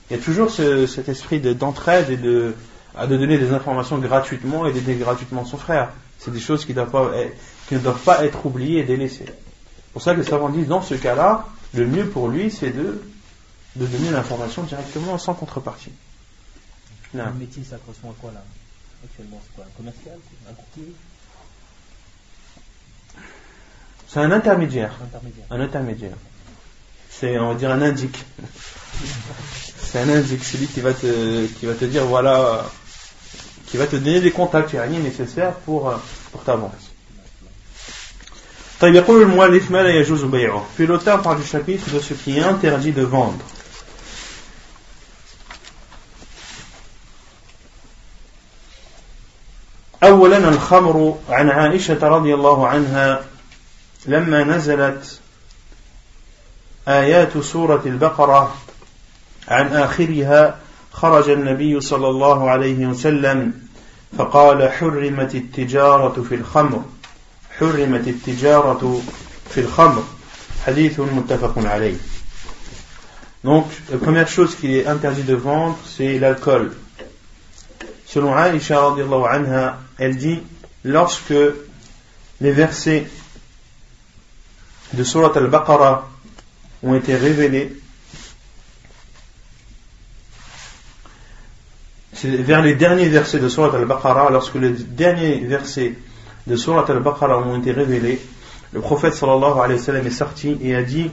Il y a toujours cet esprit d'entraide et de, de donner des informations gratuitement et d'aider gratuitement son frère. C'est des choses qui, pas, qui, ne doivent pas être oubliées et délaissées. C'est pour ça que les savants disent, dans ce cas-là, le mieux pour lui, c'est de, de donner l'information directement sans contrepartie. Le métier, ça correspond à quoi là? Actuellement, c'est quoi? Un commercial? Un courtier? C'est un intermédiaire. Intermédiaire. Un intermédiaire. C'est, on va dire, un indique. c'est un indique, celui qui va te, qui va te dire, voilà, qui va te donner des contacts, il n'y a rien nécessaire pour, euh, pour ta vente. طيب يقول المؤلف ما لا يجوز بيعه. Puis l'auteur parle du chapitre de ce qui est interdit de vendre. أولا الخمر عن عائشة رضي الله عنها لما نزلت آيات سورة البقرة عن آخرها خرج النبي صلى الله عليه وسلم فقال حرمت التجارة في الخمر. حرمت التجارة في الخمر. حديث متفق عليه. Donc, la première chose qui est interdit de vendre, c'est l'alcool. Selon Aisha anha, elle dit, lorsque les versets de Surat al-Baqarah ont été révélés, vers les derniers versets de Surat al-Baqarah, lorsque les derniers versets de Surat al-Baqarah ont été révélés, le prophète sallallahu alayhi wa sallam est sorti et a dit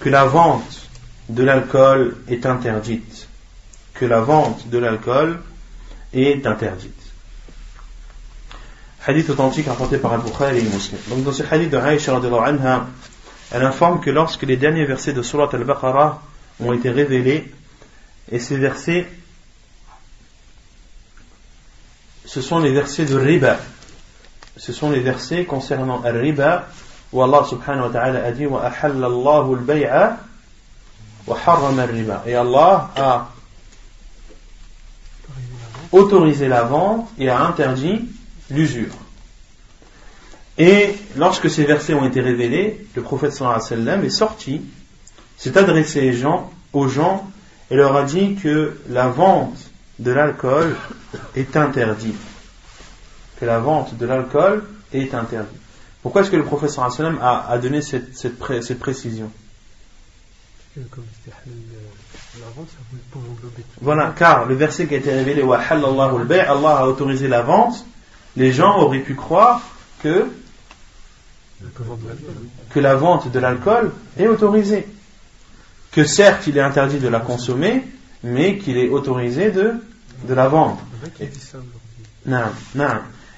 que la vente de l'alcool est interdite. Que la vente de l'alcool est interdite. Hadith authentique rapporté par Al-Bukhari et Muslim. Donc dans ce hadith de Aisha anha, elle informe que lorsque les derniers versets de Surat al-Baqarah ont été révélés, et ces versets, ce sont les versets de riba. Ce sont les versets concernant al-riba, où Allah subhanahu wa ta'ala a dit wa al-bay'a wa harrama al-riba. Et Allah a autorisé la vente et a interdit l'usure. Et lorsque ces versets ont été révélés, le prophète sallallahu alayhi wa sallam est sorti, s'est adressé aux gens, et leur a dit que la vente de l'alcool est interdite. Que la vente de l'alcool est interdite. Pourquoi est-ce que le prophète sallallahu alayhi wa sallam a, donné cette, cette, cette précision? Voilà, car le verset qui a été révélé, Allah a autorisé la vente, les gens auraient pu croire que, la vente de l'alcool est autorisée. Que certes, il est interdit de la consommer, mais qu'il est autorisé de, de la vendre.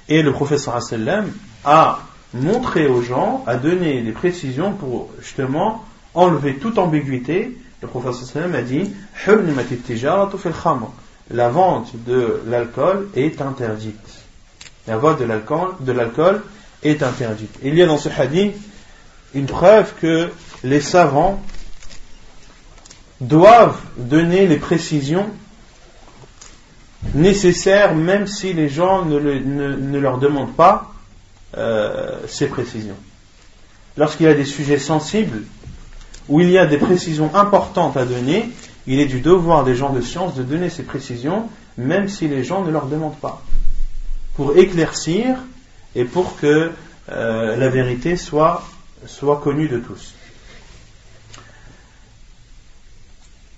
Et le professeur a montré aux gens, a donné des précisions pour justement enlever toute ambiguïté le professeur a dit La vente de l'alcool est interdite. La vente de l'alcool, est interdite. Il y a dans ce hadith une preuve que les savants doivent donner les précisions nécessaires même si les gens ne, ne, leur demandent pas euh, ces précisions. Lorsqu'il y a des sujets sensibles, où il y a des précisions importantes à donner, il est du devoir des gens de science de donner ces précisions, même si les gens ne leur demandent pas, pour éclaircir et pour que euh, la vérité soit, connue de tous.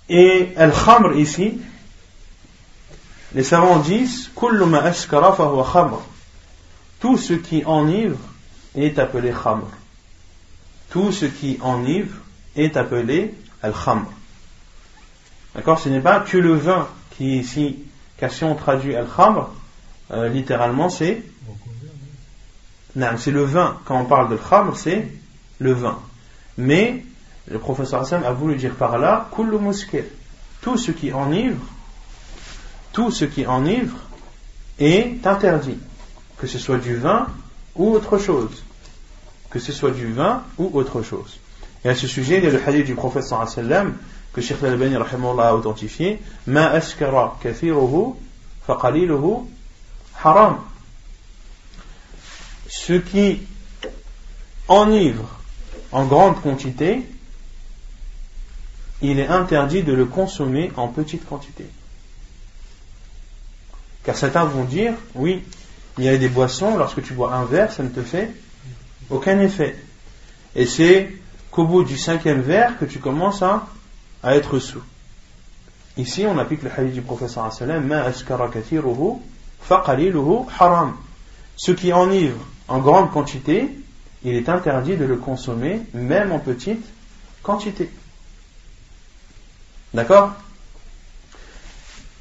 Et al-khamr ici, les savants disent Tout ce qui enivre est appelé khamr. Tout ce qui enivre est appelé al-khamr. D'accord? Ce n'est pas que le vin qui ici, car si on traduit al-khamr, euh, littéralement c'est. C'est le vin. Quand on parle de khamr, c'est le vin. Mais le professeur Hassan a voulu dire par là, kullu muskir. Tout ce qui enivre, tout ce qui enivre est interdit. Que ce soit du vin ou autre chose. Que ce soit du vin ou autre chose. Et à ce sujet, il y a le hadith du prophète sallam que Sheikh al-Albani a authentifié Ma askara kathiruhu faqaliluhu haram. Ce qui enivre en grande quantité, il est interdit de le consommer en petite quantité. Car certains vont dire, oui, il y a des boissons, lorsque tu bois un verre, ça ne te fait aucun effet. Et c'est qu'au bout du cinquième verre que tu commences à, être sous. Ici, on applique le hadith du professeur kathiruhu haram. Ce qui enivre en grande quantité, il est interdit de le consommer, même en petite quantité. D'accord?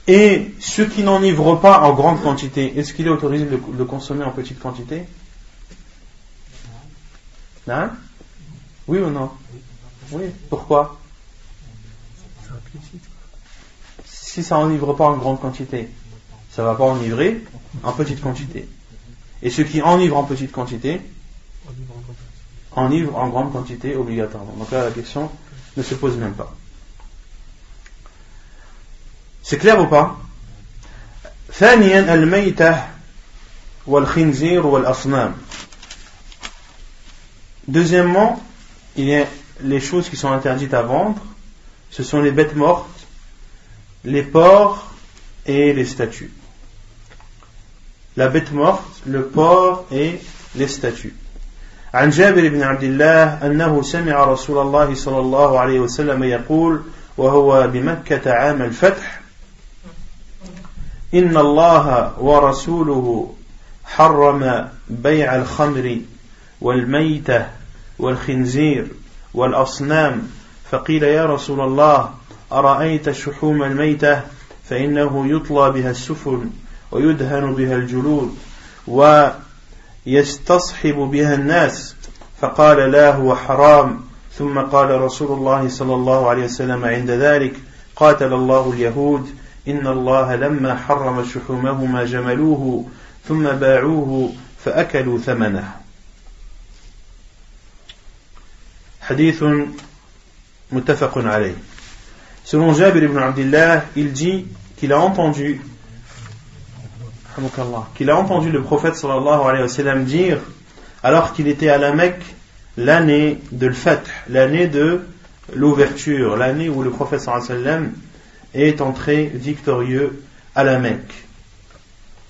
Et ce qui n'enivre pas en grande quantité, est-ce qu'il est autorisé de le consommer en petite quantité? Hein? Oui ou non? Oui. Pourquoi? Si ça enivre pas en grande quantité, ça va pas enivrer en petite quantité. Et ce qui enivre en petite quantité, enivre en grande quantité obligatoirement. Donc là, la question ne se pose même pas. C'est clair ou pas? Deuxièmement, il y a les choses qui sont interdites à vendre, ce sont les bêtes mortes, les porcs et les statues. La bête morte, le porc et les statues. عن جابر بن عبد الله أنه سمع رسول الله صلى الله عليه وسلم يقول وهو بمكة عام الفتح إن الله ورسوله حرم بيع الخمر والميتة والخنزير والأصنام فقيل يا رسول الله أرأيت شحوم الميتة فإنه يطلى بها السفن ويدهن بها الجلود ويستصحب بها الناس. فقال لا هو حرام. ثم قال رسول الله صلى الله عليه وسلم عند ذلك قاتل الله اليهود. إن الله لما حرم شحومهما جملوه ثم باعوه فأكلوا ثمنه. حديث متفق عليه. Selon Jabir ibn Abdullah, il dit qu'il a entendu qu'il a entendu le prophète sallallahu alayhi wa sallam dire alors qu'il était à la Mecque l'année de l'Fath, l'année de l'ouverture, l'année où le prophète sallallahu alayhi wa sallam est entré victorieux à la Mecque.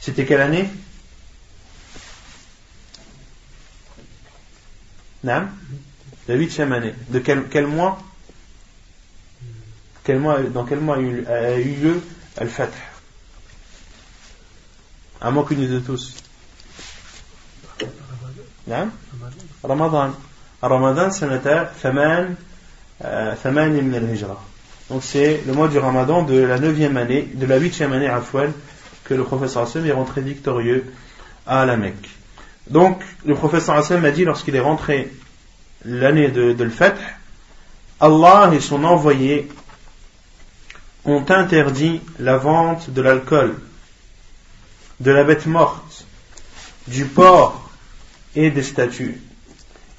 C'était quelle année? La huitième année. De quel, mois? Quel mois, Dans quel mois a eu, lieu Al-Fath? À moins qu'une de tous. Non Ramadan. Ramadan, c'est ثمان ثمان من الهجرة. Donc c'est le mois du Ramadan de la neuvième année, de la huitième année à Fouel, que le professeur Hassan est rentré victorieux à la Mecque. Donc le professeur Hassan m'a dit lorsqu'il est rentré l'année de, de l'Fath, Allah et son envoyé ont interdit la vente de l'alcool, de la bête morte, du porc et des statues.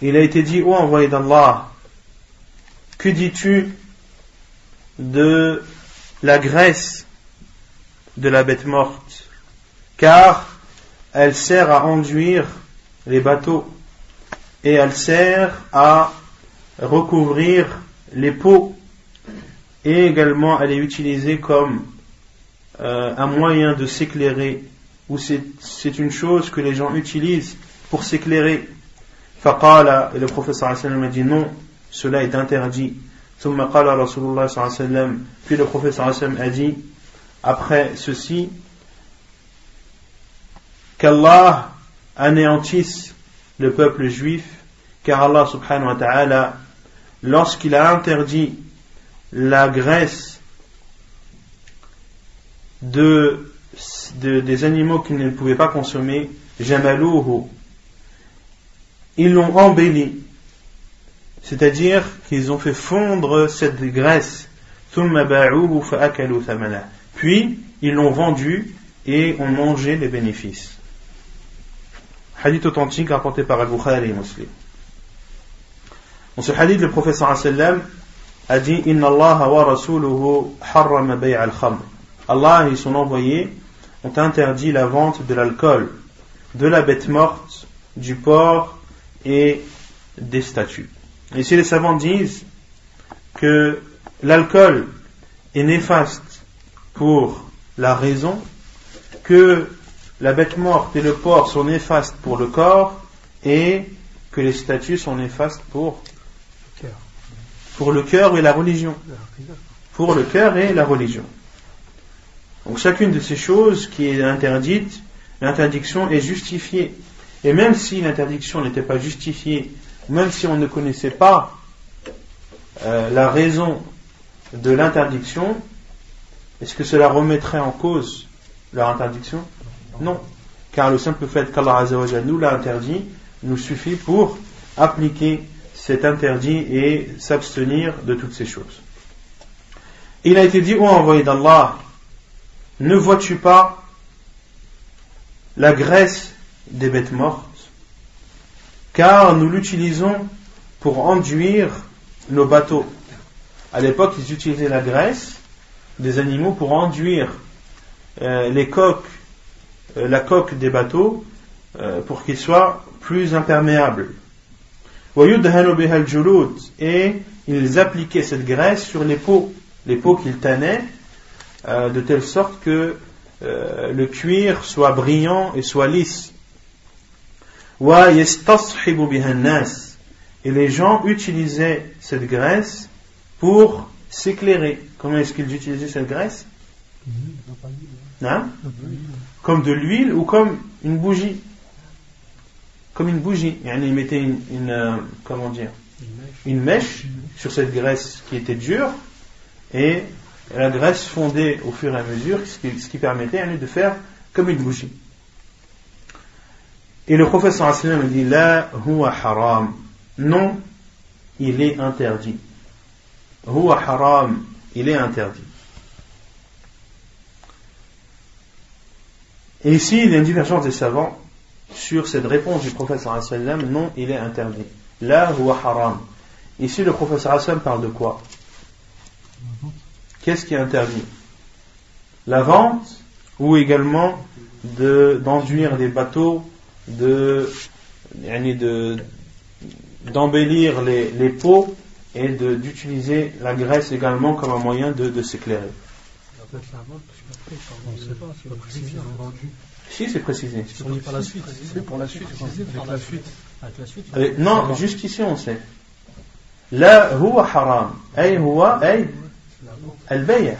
Il a été dit, ô envoyé d'Allah, que dis-tu de la graisse de la bête morte, car elle sert à enduire les bateaux et elle sert à recouvrir les peaux et également elle est utilisée comme euh, un moyen de s'éclairer ou c'est une chose que les gens utilisent pour s'éclairer. Faqala et le professeur a dit non, cela est interdit. Puis le professeur a dit après ceci qu'Allah anéantisse le peuple juif car Allah subhanahu wa ta'ala lorsqu'il a interdit la graisse de, des animaux qu'ils ne pouvaient pas consommer, jamalouhu, ils l'ont embelli, c'est-à-dire qu'ils ont fait fondre cette graisse, puis ils l'ont vendu et ont mangé les bénéfices. Hadith authentique rapporté par Al-Bukhari et Muslim. Dans ce hadith, le professeur sallam a dit Inna Allah wa rasuluhu harrama al-khamr. Allah et son envoyé ont interdit la vente de l'alcool, de la bête morte, du porc et des statues. Et si les savants disent que l'alcool est néfaste pour la raison, que la bête morte et le porc sont néfastes pour le corps et que les statues sont néfastes pour le cœur et la religion. Pour le cœur et la religion. Donc chacune de ces choses qui est interdite, l'interdiction est justifiée. Et même si l'interdiction n'était pas justifiée, même si on ne connaissait pas euh, la raison de l'interdiction, est-ce que cela remettrait en cause leur interdiction? Non. Car le simple fait qu'Allah nous l'a interdit nous suffit pour appliquer cet interdit et s'abstenir de toutes ces choses. Il a été dit, ô envoyé d'Allah, ne vois-tu pas la graisse des bêtes mortes? Car nous l'utilisons pour enduire nos bateaux. À l'époque, ils utilisaient la graisse des animaux pour enduire euh, les coques, euh, la coque des bateaux, euh, pour qu'ils soient plus imperméables. Et ils appliquaient cette graisse sur les peaux, les peaux qu'ils tannaient, de telle sorte que le cuir soit brillant et soit lisse. Et les gens utilisaient cette graisse pour s'éclairer. Comment est-ce qu'ils utilisaient cette graisse? Hein? Comme de l'huile ou comme une bougie. Comme une bougie. Ils mettaient une, euh, comment dire, une mèche sur cette graisse qui était dure et la graisse fondait au fur et à mesure, ce qui, permettait de faire comme une bougie. Et le professeur sallam dit La huwa haram. Non, il est interdit. Huwa haram, il est interdit. Et ici, il y a une divergence des savants sur cette réponse du professeur sallam non, il est interdit. La huwa haram. Ici, le professeur sallam parle de quoi? Qu'est-ce qui est interdit? La vente ou également d'enduire des bateaux de d'embellir les, les pots et d'utiliser la graisse également comme un moyen de, de s'éclairer? Si, c'est précisé. C'est pour la suite. Avec la suite. Euh, non, juste ici on sait. La huwa haram. Ay huwa ay al-bay'.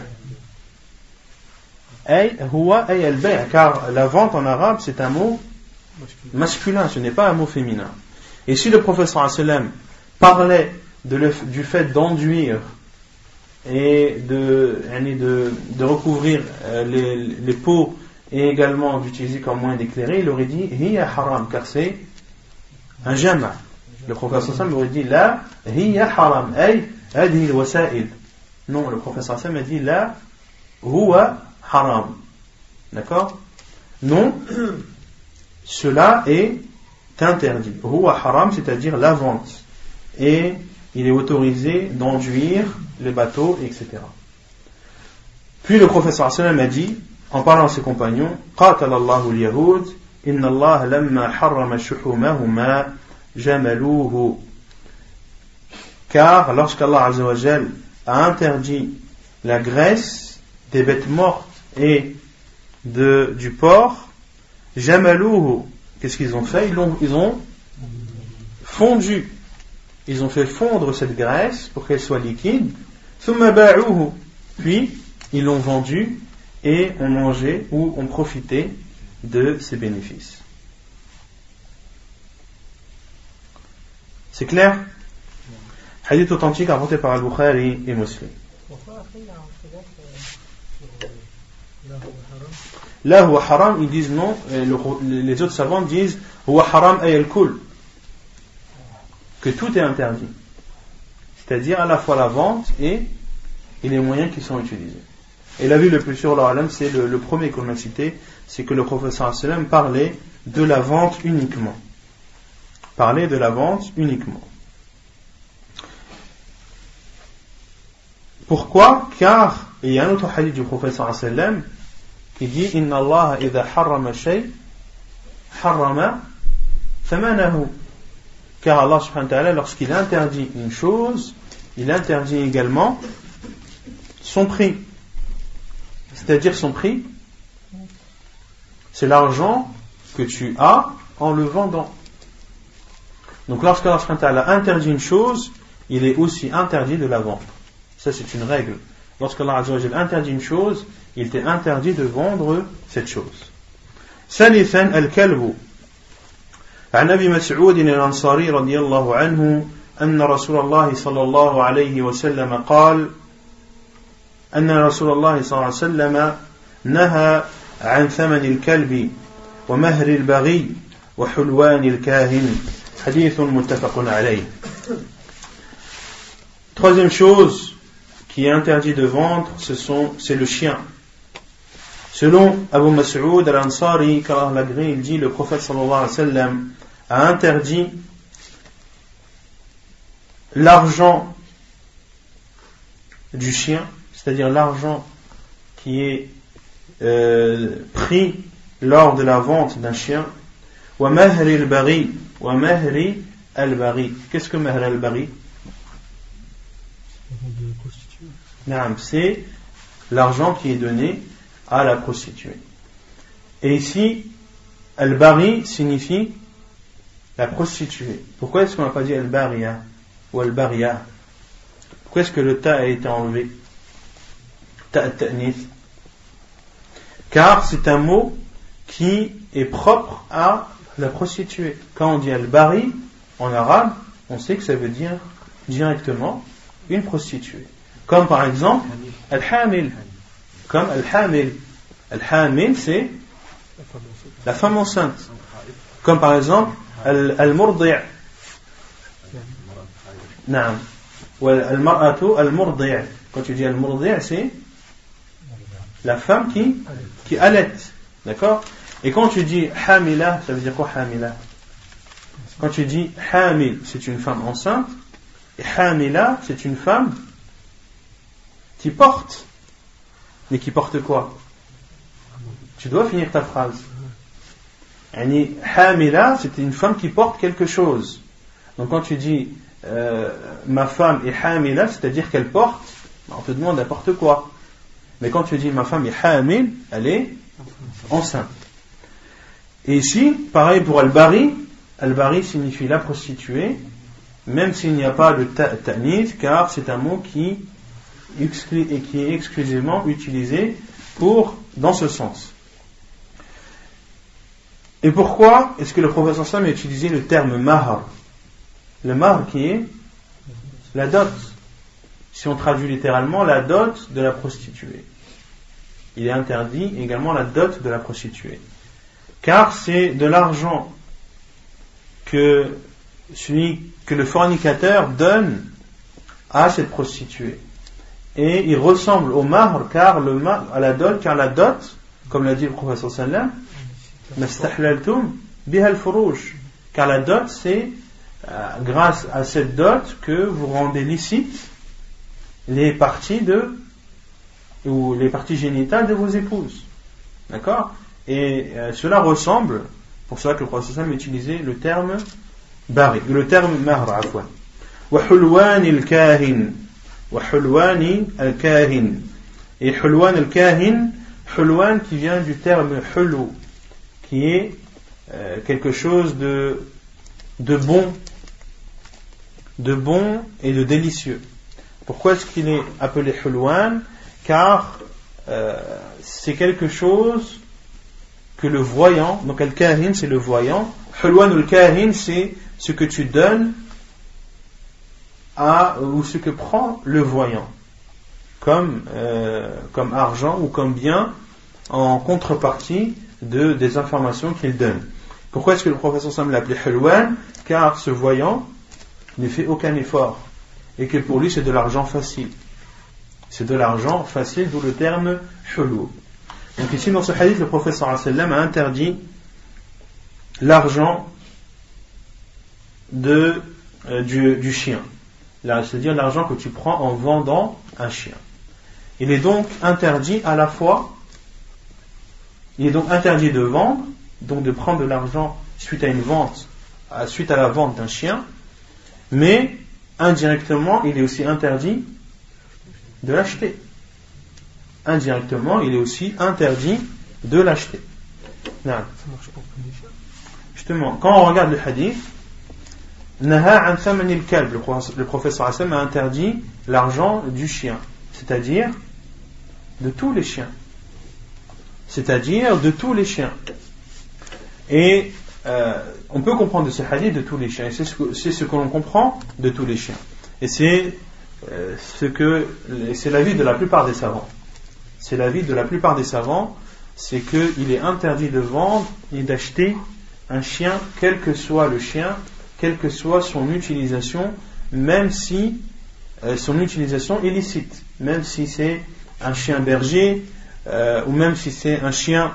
Car la vente en arabe c'est un mot masculin, ce n'est pas un mot féminin. Et si le professeur sallam parlait du fait d'enduire et de, de, de recouvrir euh, les, peaux et également d'utiliser comme moyen d'éclairer, il aurait dit hiya haram, car c'est un jama. Le professeur sallam aurait dit la hiya haram, ay hadhi wasa'il. Non, le professeur Hassan a dit la huwa haram. D'accord? Non, cela est interdit. Huwa haram, c'est-à-dire la vente. Et il est autorisé d'enduire les bateaux, etc. Puis le professeur Hassan a dit, en parlant à ses compagnons, Qatalallahu al-Yahud, inna Allah lamma harrama shuhumahuma jamaluhu. Car lorsqu'Allah Azzawajal a interdit la graisse des bêtes mortes et de, du porc, Jamalouhu, qu'est-ce qu'ils ont fait? Ils ont, ils ont fondu. Ils ont fait fondre cette graisse pour qu'elle soit liquide. Puis, ils l'ont vendue et ont mangé ou ont profité de ses bénéfices. C'est clair? Hadith authentique inventé par Al-Bukhari et Muslim. Là, huwa haram, ils disent non, les autres savants disent huwa haram ay kul que tout est interdit. C'est-à-dire à la fois la vente et, les moyens qui sont utilisés. Et la vue le plus sûr, c'est le, premier qu'on a cité, c'est que le professeur parlait de la vente uniquement. Parlait de la vente uniquement. Pourquoi Car il y a un autre hadith du professeur sallam qui dit Inna Allah idha harrama shay harrama thamanahu. Car Allah subhanahu wa ta'ala, lorsqu'il interdit une chose, il interdit également son prix. C'est-à-dire son prix, c'est l'argent que tu as en le vendant. Donc lorsqu'Allah interdit une chose, il est aussi interdit de la vendre. Ça, c'est une règle. Lorsqu'Allah interdit une chose, il t'est interdit de vendre cette chose. ثالثا الكلب عن ابي مسعود الانصاري رضي الله عنه ان رسول الله صلى الله عليه وسلم قال ان رسول الله صلى الله عليه وسلم نهى عن ثمن الكلب ومهر البغي وحلوان الكاهن حديث متفق عليه Troisième chose qui est interdit de vendre, c'est le chien. Selon Abu Mas'ud al-Ansari, il dit le prophète a interdit l'argent du chien, c'est-à-dire l'argent qui est euh, pris lors de la vente d'un chien. Qu'est-ce que mahri al-bari? C'est l'argent qui est donné à la prostituée. Et ici, al-bari signifie la prostituée. Pourquoi est-ce qu'on n'a pas dit al-baria ou al-baria Pourquoi est-ce que le ta a été enlevé? Ta Car c'est un mot qui est propre à la prostituée. Quand on dit al-bari en arabe, on sait que ça veut dire directement une prostituée. Comme par exemple al-hamil comme Al-Hamil. Al-Hamil, c'est la femme enceinte. Comme par exemple Al-Murdi' al Al-Murdi' Quand tu dis Al-Murdi' c'est la femme qui, qui allait. D'accord? Et quand tu dis Hamila, ça veut dire quoi Hamila? Quand tu dis Hamil, c'est une femme enceinte. Et Hamila, c'est une femme qui porte mais qui porte quoi? Tu dois finir ta phrase. Hamila, c'est une femme qui porte quelque chose. Donc quand tu dis euh, ma femme est Hamila, c'est-à-dire qu'elle porte, on te demande n'importe quoi. Mais quand tu dis ma femme est Hamil, elle est enceinte. Et ici, pareil pour Al-Bari, Al-Bari signifie la prostituée, même s'il n'y a pas de ta'nith, car c'est un mot qui et qui est exclusivement utilisé pour, dans ce sens. Et pourquoi est-ce que le professeur Sam a utilisé le terme mahar? Le mahar qui est la dot. Si on traduit littéralement, la dot de la prostituée. Il est interdit également la dot de la prostituée. Car c'est de l'argent que que le fornicateur donne à cette prostituée et il ressemble au mahr car le à la dot car la dot comme l'a dit le professeur sallam car la dot c'est euh, grâce à cette dot que vous rendez licite les parties de ou les parties génitales de vos épouses. D'accord? Et euh, cela ressemble pour cela que le professeur sallam a utilisé le terme bari le terme mahr afwan وحلوان الكاهن وحلوان al-kahin. Et hulwan al-kahin, hulwan qui vient du terme hulu, qui est euh, quelque chose de, de bon, de bon et de délicieux. Pourquoi est-ce qu'il est appelé hulwan Car euh, c'est quelque chose que le voyant, donc al-kahin c'est le voyant, hulwan al-kahin c'est ce que tu donnes à, ou ce que prend le voyant comme, euh, comme argent ou comme bien en contrepartie de, des informations qu'il donne. Pourquoi est-ce que le professeur Sam l'appelait Hulwan? Car ce voyant ne fait aucun effort et que pour lui c'est de l'argent facile. C'est de l'argent facile, d'où le terme Hulu. Donc ici dans ce hadith, le professeur a interdit l'argent euh, du chien c'est-à-dire l'argent que tu prends en vendant un chien. Il est donc interdit à la fois, il est donc interdit de vendre, donc de prendre de l'argent suite à une vente, suite à la vente d'un chien, mais indirectement, il est aussi interdit de l'acheter. Indirectement, il est aussi interdit de l'acheter. Justement, quand on regarde le hadith, Le professeur Hassan a interdit l'argent du chien, c'est-à-dire de tous les chiens. C'est-à-dire de tous les chiens. Et euh, on peut comprendre de ce hadith de tous les chiens. C'est ce que, l'on comprend de tous les chiens. Et c'est euh, ce c'est l'avis de la plupart des savants. C'est l'avis de la plupart des savants, c'est qu'il est interdit de vendre et d'acheter un chien, quel que soit le chien, quelle que soit son utilisation, même si euh, son utilisation est licite, même si c'est un chien berger, ou même si c'est un chien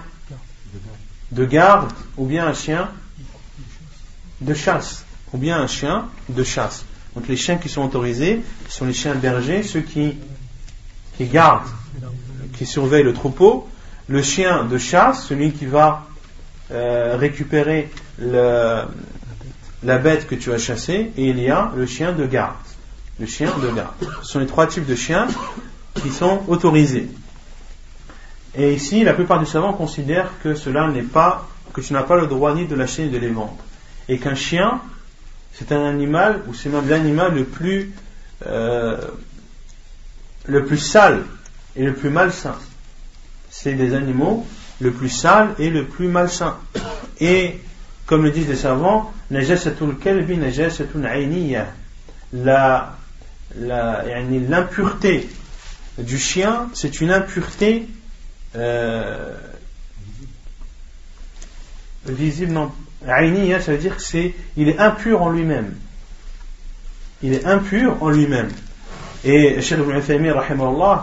de garde, ou bien un chien de chasse, ou bien un chien de chasse. Donc les chiens qui sont autorisés sont les chiens bergers, ceux qui, qui gardent, qui surveillent le troupeau. Le chien de chasse, celui qui va euh, récupérer le, la bête que tu as chassée, et il y a le chien de garde. Le chien de garde. Ce sont les trois types de chiens qui sont autorisés. Et ici, la plupart des savants considèrent que cela n'est pas, que tu n'as pas le droit ni de lâcher ni de les vendre. Et qu'un chien, c'est un animal, ou c'est même l'animal le plus, euh, le plus sale et le plus malsain. C'est des animaux le plus sale et le plus malsain. Et, comme le disent les savants, la, l'impureté du chien, c'est une impureté euh, visible, non. Aïniya, ça veut dire qu'il il est impur en lui-même. Il est impur en lui-même. Et Cheikh Ibn Uthaymi, euh,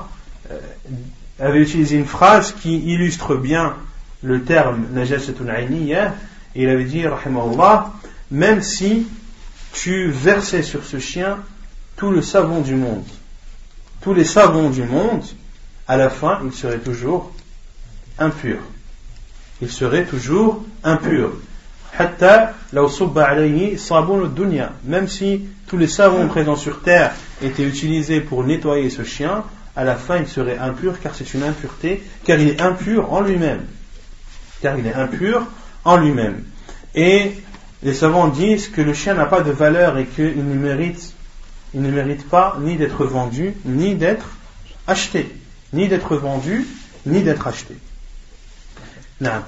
avait utilisé une phrase qui illustre bien le terme najasatun aïniya. Et il avait dit, rahimahullah, même si tu versais sur ce chien tout le savon du monde, tous les savons du monde, à la fin, il serait toujours impur. Il serait toujours impur. Même si tous les savons présents sur terre étaient utilisés pour nettoyer ce chien, à la fin il serait impur car c'est une impureté, car il est impur en lui-même. Car il est impur en lui-même. Et les savants disent que le chien n'a pas de valeur et qu'il ne mérite, pas ni d'être vendu, ni d'être acheté. Ni d'être vendu, ni d'être acheté. Non.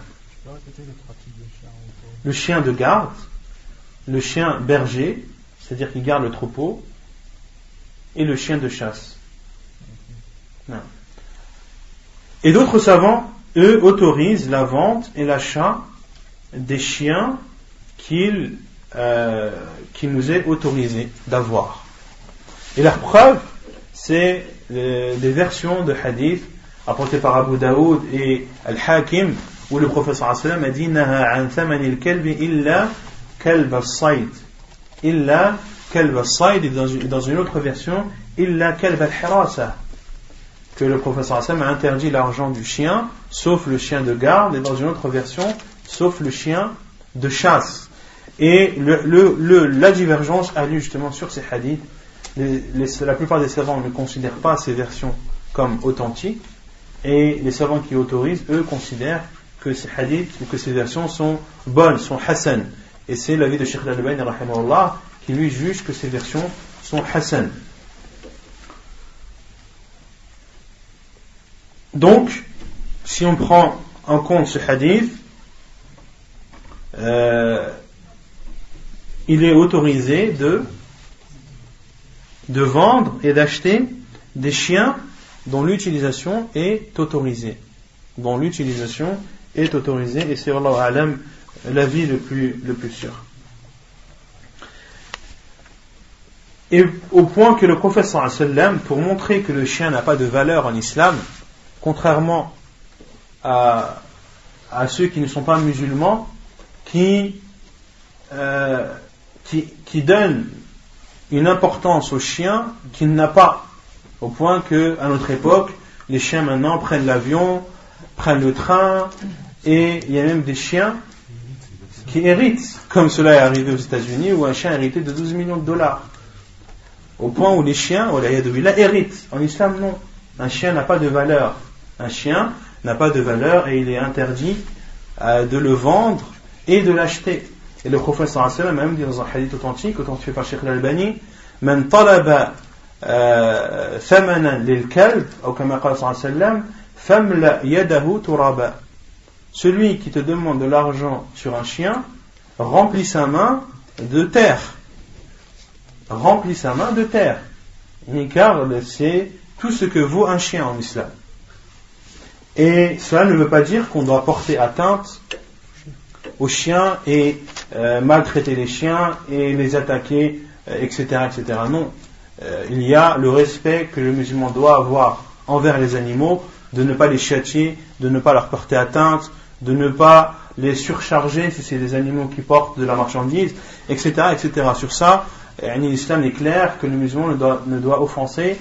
Le chien de garde, le chien berger, c'est-à-dire qui garde le troupeau, et le chien de chasse. Non. Et d'autres savants, eux, autorisent la vente et l'achat des chiens qu'il euh, nous est autorisé d'avoir. Et la preuve, c'est des versions de hadith apportées par Abu Daoud et Al-Hakim où le professeur sallam a dit an thamanil kalbi illa kalb al-sayd. Illa kalb al-sayd et dans une autre version illa kalb al-hirasa. Que le professeur sallam a interdit l'argent du chien sauf le chien de garde et dans une autre version sauf le chien de chasse. Et le, la divergence a lieu justement sur ces hadiths. La plupart des savants ne considèrent pas ces versions comme authentiques et les savants qui autorisent, eux, considèrent que ces hadiths ou que ces versions sont bonnes, sont hassan. Et c'est l'avis de Sheikh Al-Albani qui lui juge que ces versions sont hassan. Donc, si on prend en compte ce hadith, euh, il est autorisé de, de vendre et d'acheter des chiens dont l'utilisation est autorisée. Dont l'utilisation est autorisé et c'est Allah alam l'avis le plus, le plus sûr. Et au point que le prophète sallam, pour montrer que le chien n'a pas de valeur en islam, contrairement à, à ceux qui ne sont pas musulmans, qui, euh, qui, donnent une importance au chien qu'il n'a pas, au point que à notre époque, les chiens maintenant prennent l'avion, prennent le train, et il y a même des chiens qui héritent, comme cela est arrivé aux États-Unis, où un chien a hérité de 12 millions de dollars. Au point où les chiens, héritent. En islam, non. Un chien n'a pas de valeur. Un chien n'a pas de valeur et il est interdit euh, de le vendre et de l'acheter. Et le prophète sallallahu alayhi wa même dit dans un hadith authentique, authentifié par Sheikh al-Albani, Man talaba thamanan lil kalb, ou comme قال صلى الله عليه وسلم, famla yadahu turaba. Celui qui te demande de l'argent sur un chien, remplit sa main de terre. Remplit sa main de terre. Car c'est tout ce que vaut un chien en islam. Et cela ne veut pas dire qu'on doit porter atteinte aux chiens et euh, maltraiter les chiens et les attaquer, etc., euh, etc. Non. Euh, il y a le respect que le musulman doit avoir envers les animaux, de ne pas les châtier, de ne pas leur porter atteinte, de ne pas les surcharger si c'est des animaux qui portent de la marchandise, etc. etc. Sur ça, l'islam est clair que le musulman ne doit, ne doit offenser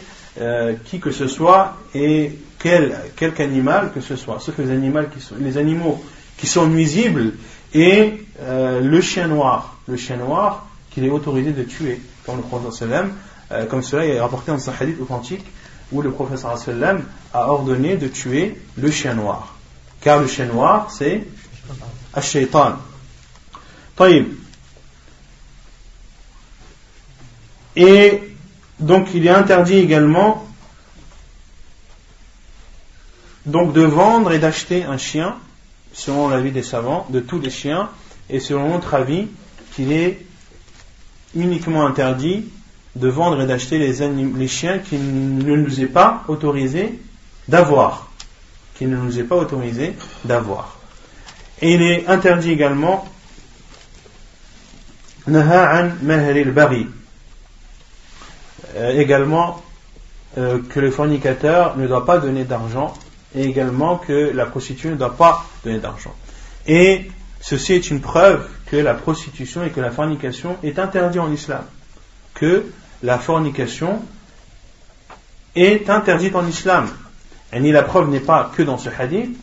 qui que ce soit et quel, quelque animal que ce soit, sauf les animaux qui sont, les animaux qui sont nuisibles et euh, le chien noir, le chien noir qu'il est autorisé de tuer, comme le prophète euh, comme cela est rapporté dans un hadith authentique où le prophète a ordonné de tuer le chien noir. Car le chien noir, c'est Ash-Shaytan. Et donc il est interdit également donc de vendre et d'acheter un chien selon l'avis des savants, de tous les chiens, et selon notre avis, qu'il est uniquement interdit de vendre et d'acheter les, les chiens qui ne nous est pas autorisé d'avoir. Ne nous est pas autorisé d'avoir. Et il est interdit également euh, également euh, que le fornicateur ne doit pas donner d'argent et également que la prostituée ne doit pas donner d'argent. Et ceci est une preuve que la prostitution et que la fornication est interdite en islam. Que la fornication est interdite en islam. Et ni la preuve n'est pas que dans ce hadith,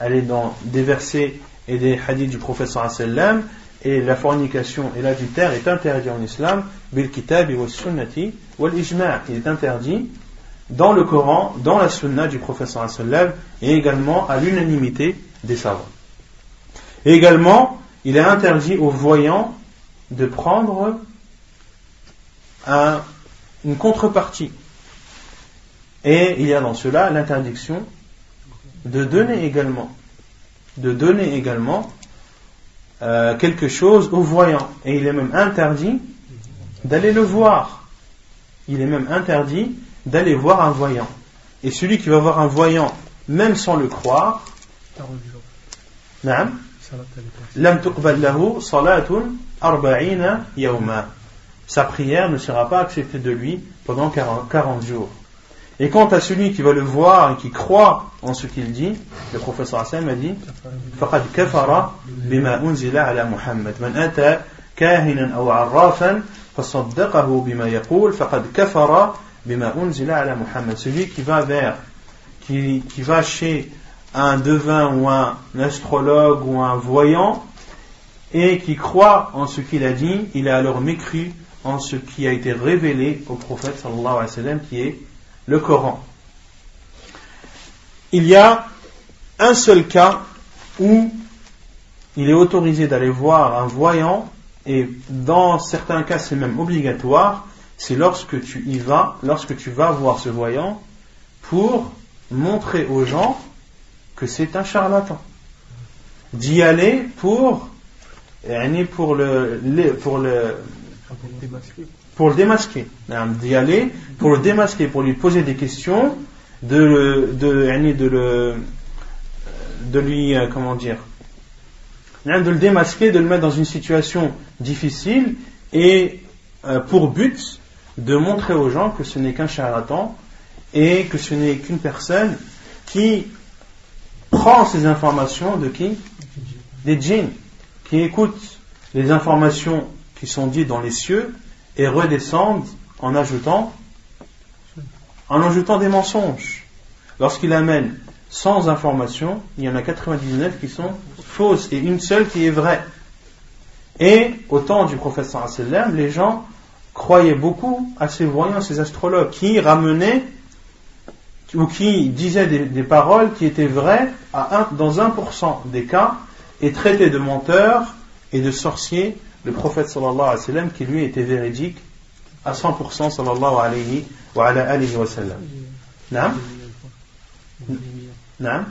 elle est dans des versets et des hadiths du prophète sallam, et la fornication et l'adultère est interdit en islam, bil kitab wa sunnati wal ijma' il est interdit dans le Coran, dans la sunna du professeur sallam et également à l'unanimité des savants. Et également, il est interdit aux voyants de prendre une contrepartie. Et il y a dans cela l'interdiction de donner également, de donner également euh, quelque chose aux voyants. Et il est même interdit d'aller le voir. Il est même interdit d'aller voir un voyant. Et celui qui va voir un voyant, même sans le croire, sa prière ne sera pas acceptée de lui pendant 40 jours. Et quant à celui qui va le voir et qui croit en ce qu'il dit, le professeur Hassan a dit فقد كفر بما أنزل على محمد من أتى كاهنا أو عرافا فصدقه بما يقول فقد كفر celui qui va vers, qui, qui va chez un devin ou un astrologue ou un voyant et qui croit en ce qu'il a dit, il a alors mécru en ce qui a été révélé au prophète sallallahu alayhi wa sallam qui est le Coran. Il y a un seul cas où il est autorisé d'aller voir un voyant et dans certains cas c'est même obligatoire c'est lorsque tu y vas, lorsque tu vas voir ce voyant pour montrer aux gens que c'est un charlatan. D'y aller pour, pour le, pour le, pour le démasquer. D'y aller pour le démasquer, pour lui poser des questions, de, de, de, le, de lui, euh, comment dire, de le démasquer, de le mettre dans une situation difficile et euh, pour but de montrer aux gens que ce n'est qu'un charlatan et que ce n'est qu'une personne qui prend ces informations de qui? Des djinns, qui écoutent les informations qui sont dites dans les cieux et redescendent en ajoutant en ajoutant des mensonges. Lorsqu'il amène 100 informations, il y en a 99 qui sont fausses et une seule qui est vraie. Et au temps du prophète sallam, les gens croyait beaucoup à ces voyants, ces astrologues, qui ramenaient ou qui disaient des, paroles qui étaient vraies à un, dans 1% des cas et traitaient de menteurs et de sorciers le prophète sallallahu alayhi wa sallam qui lui était véridique à 100% sallallahu alayhi wa ala wa sallam. Naam? Naam?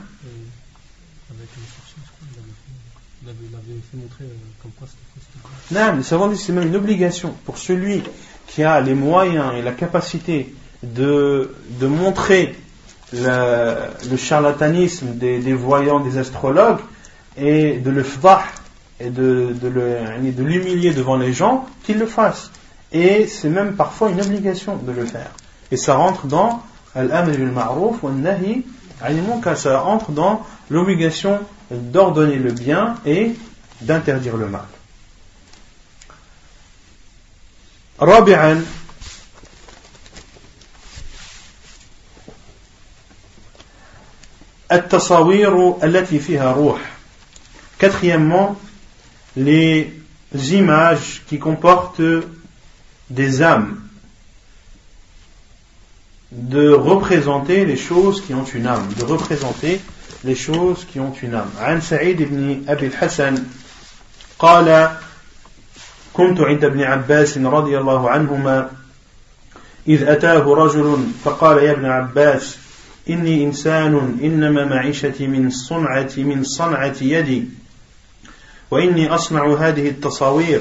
Non, les savants disent c'est même une obligation pour celui qui a les moyens et la capacité de, de montrer le, charlatanisme des, voyants, des astrologues et de le fdah et de, de, l'humilier devant les gens, qu'il le fasse. Et c'est même parfois une obligation de le faire. Et ça rentre dans al-amr al-ma'ruf nahi ça entre dans l'obligation d'ordonner le bien et d'interdire le mal. رابعا التصاوير التي فيها روح quatrièmement les images qui comportent des âmes de représenter les choses qui ont une âme de représenter les choses qui ont une âme عن سعيد بن أبي الحسن قال كنت عند ابن عباس رضي الله عنهما إذ أتاه رجل فقال يا ابن عباس إني إنسان إنما معيشتي من صنعة من صنعة يدي وإني أصنع هذه التصاوير.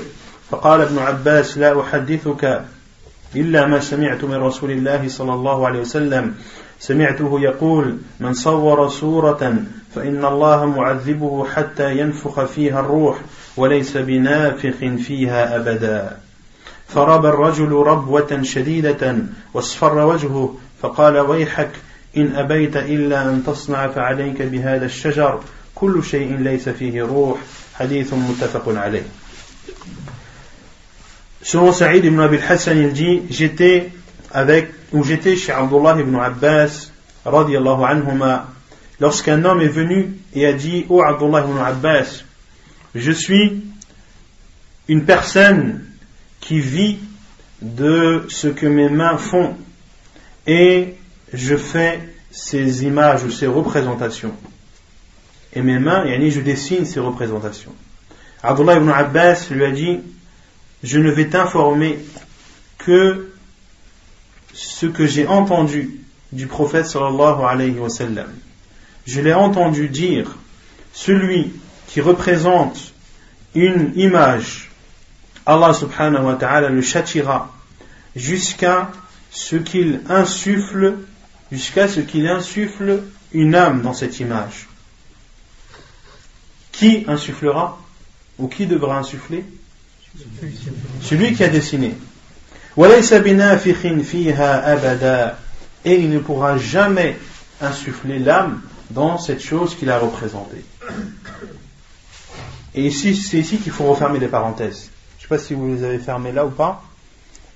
فقال ابن عباس لا أحدثك إلا ما سمعت من رسول الله صلى الله عليه وسلم. سمعته يقول من صور صورة فإن الله معذبه حتى ينفخ فيها الروح. وليس بنافخ فيها أبدا فرب الرجل ربوة شديدة واصفر وجهه فقال ويحك إن أبيت إلا أن تصنع فعليك بهذا الشجر كل شيء ليس فيه روح حديث متفق عليه Selon Saïd ibn Abil Hassan, il dit J'étais avec, ou j'étais chez Abdullah ibn Abbas, radiallahu anhuma, lorsqu'un homme est venu et a dit Ô oh Abdullah ibn Abbas, je suis une personne qui vit de ce que mes mains font et je fais ces images ou ces représentations. Et mes mains, et je dessine ces représentations. Abdullah ibn Abbas lui a dit Je ne vais t'informer que ce que j'ai entendu du prophète sallallahu alayhi wa sallam. Je l'ai entendu dire Celui qui représente une image, Allah subhanahu wa ta'ala le châtira jusqu'à ce qu'il insuffle, jusqu'à ce qu'il insuffle une âme dans cette image. Qui insufflera ou qui devra insuffler? Celui qui a dessiné. Et il ne pourra jamais insuffler l'âme dans cette chose qu'il a représentée. Et ici, c'est ici qu'il faut refermer les parenthèses. Je ne sais pas si vous les avez fermées là ou pas,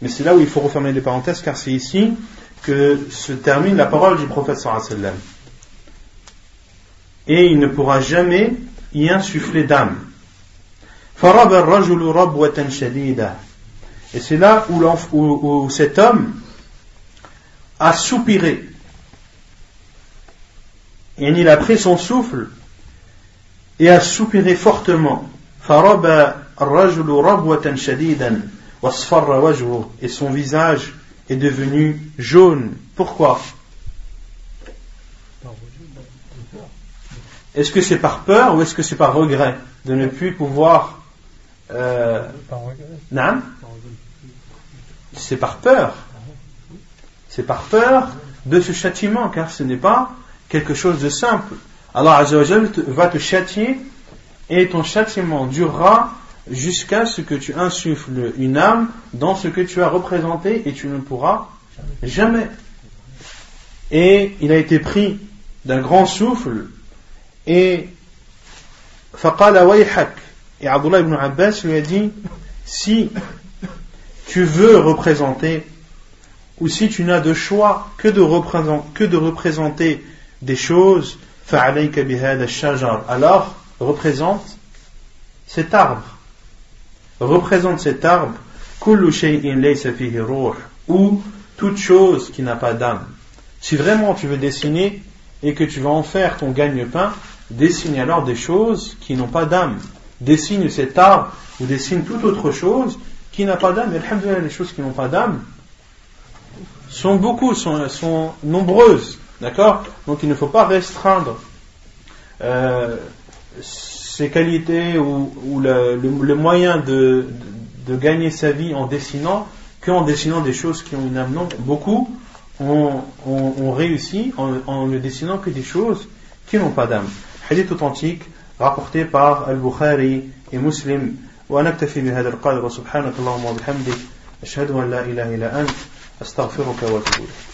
mais c'est là où il faut refermer les parenthèses car c'est ici que se termine la parole du prophète sallam. Et il ne pourra jamais y insuffler d'âme. Et c'est là où, où, où cet homme a soupiré. Et il a pris son souffle et a soupiré fortement. Et son visage est devenu jaune. Pourquoi? Est-ce que c'est par peur ou est-ce que c'est par regret de ne plus pouvoir euh, Non C'est par peur. C'est par peur de ce châtiment, car ce n'est pas quelque chose de simple. Allah va te châtier et ton châtiment durera jusqu'à ce que tu insuffles une âme dans ce que tu as représenté et tu ne pourras jamais. Et il a été pris d'un grand souffle et et Abdullah ibn Abbas lui a dit si tu veux représenter ou si tu n'as de choix que de représenter des choses alors représente cet arbre représente cet arbre ou toute chose qui n'a pas d'âme. Si vraiment tu veux dessiner et que tu vas en faire ton gagne-pain, dessine alors des choses qui n'ont pas d'âme. dessine cet arbre ou dessine toute autre chose qui n'a pas d'âme, et les choses qui n'ont pas d'âme sont beaucoup, sont nombreuses. D'accord Donc il ne faut pas restreindre euh, ses qualités ou, ou le, le, moyen de, de, gagner sa vie en dessinant qu'en dessinant des choses qui ont une âme. Non, beaucoup ont, ont, ont réussi en, en, ne dessinant que des choses qui n'ont pas d'âme. Hadith authentique rapporté par Al-Bukhari et Muslim. ونكتفي بهذا القدر وسبحانك اللهم وبحمدك أشهد أن لا إله إلا أنت أستغفرك وأتوب إليك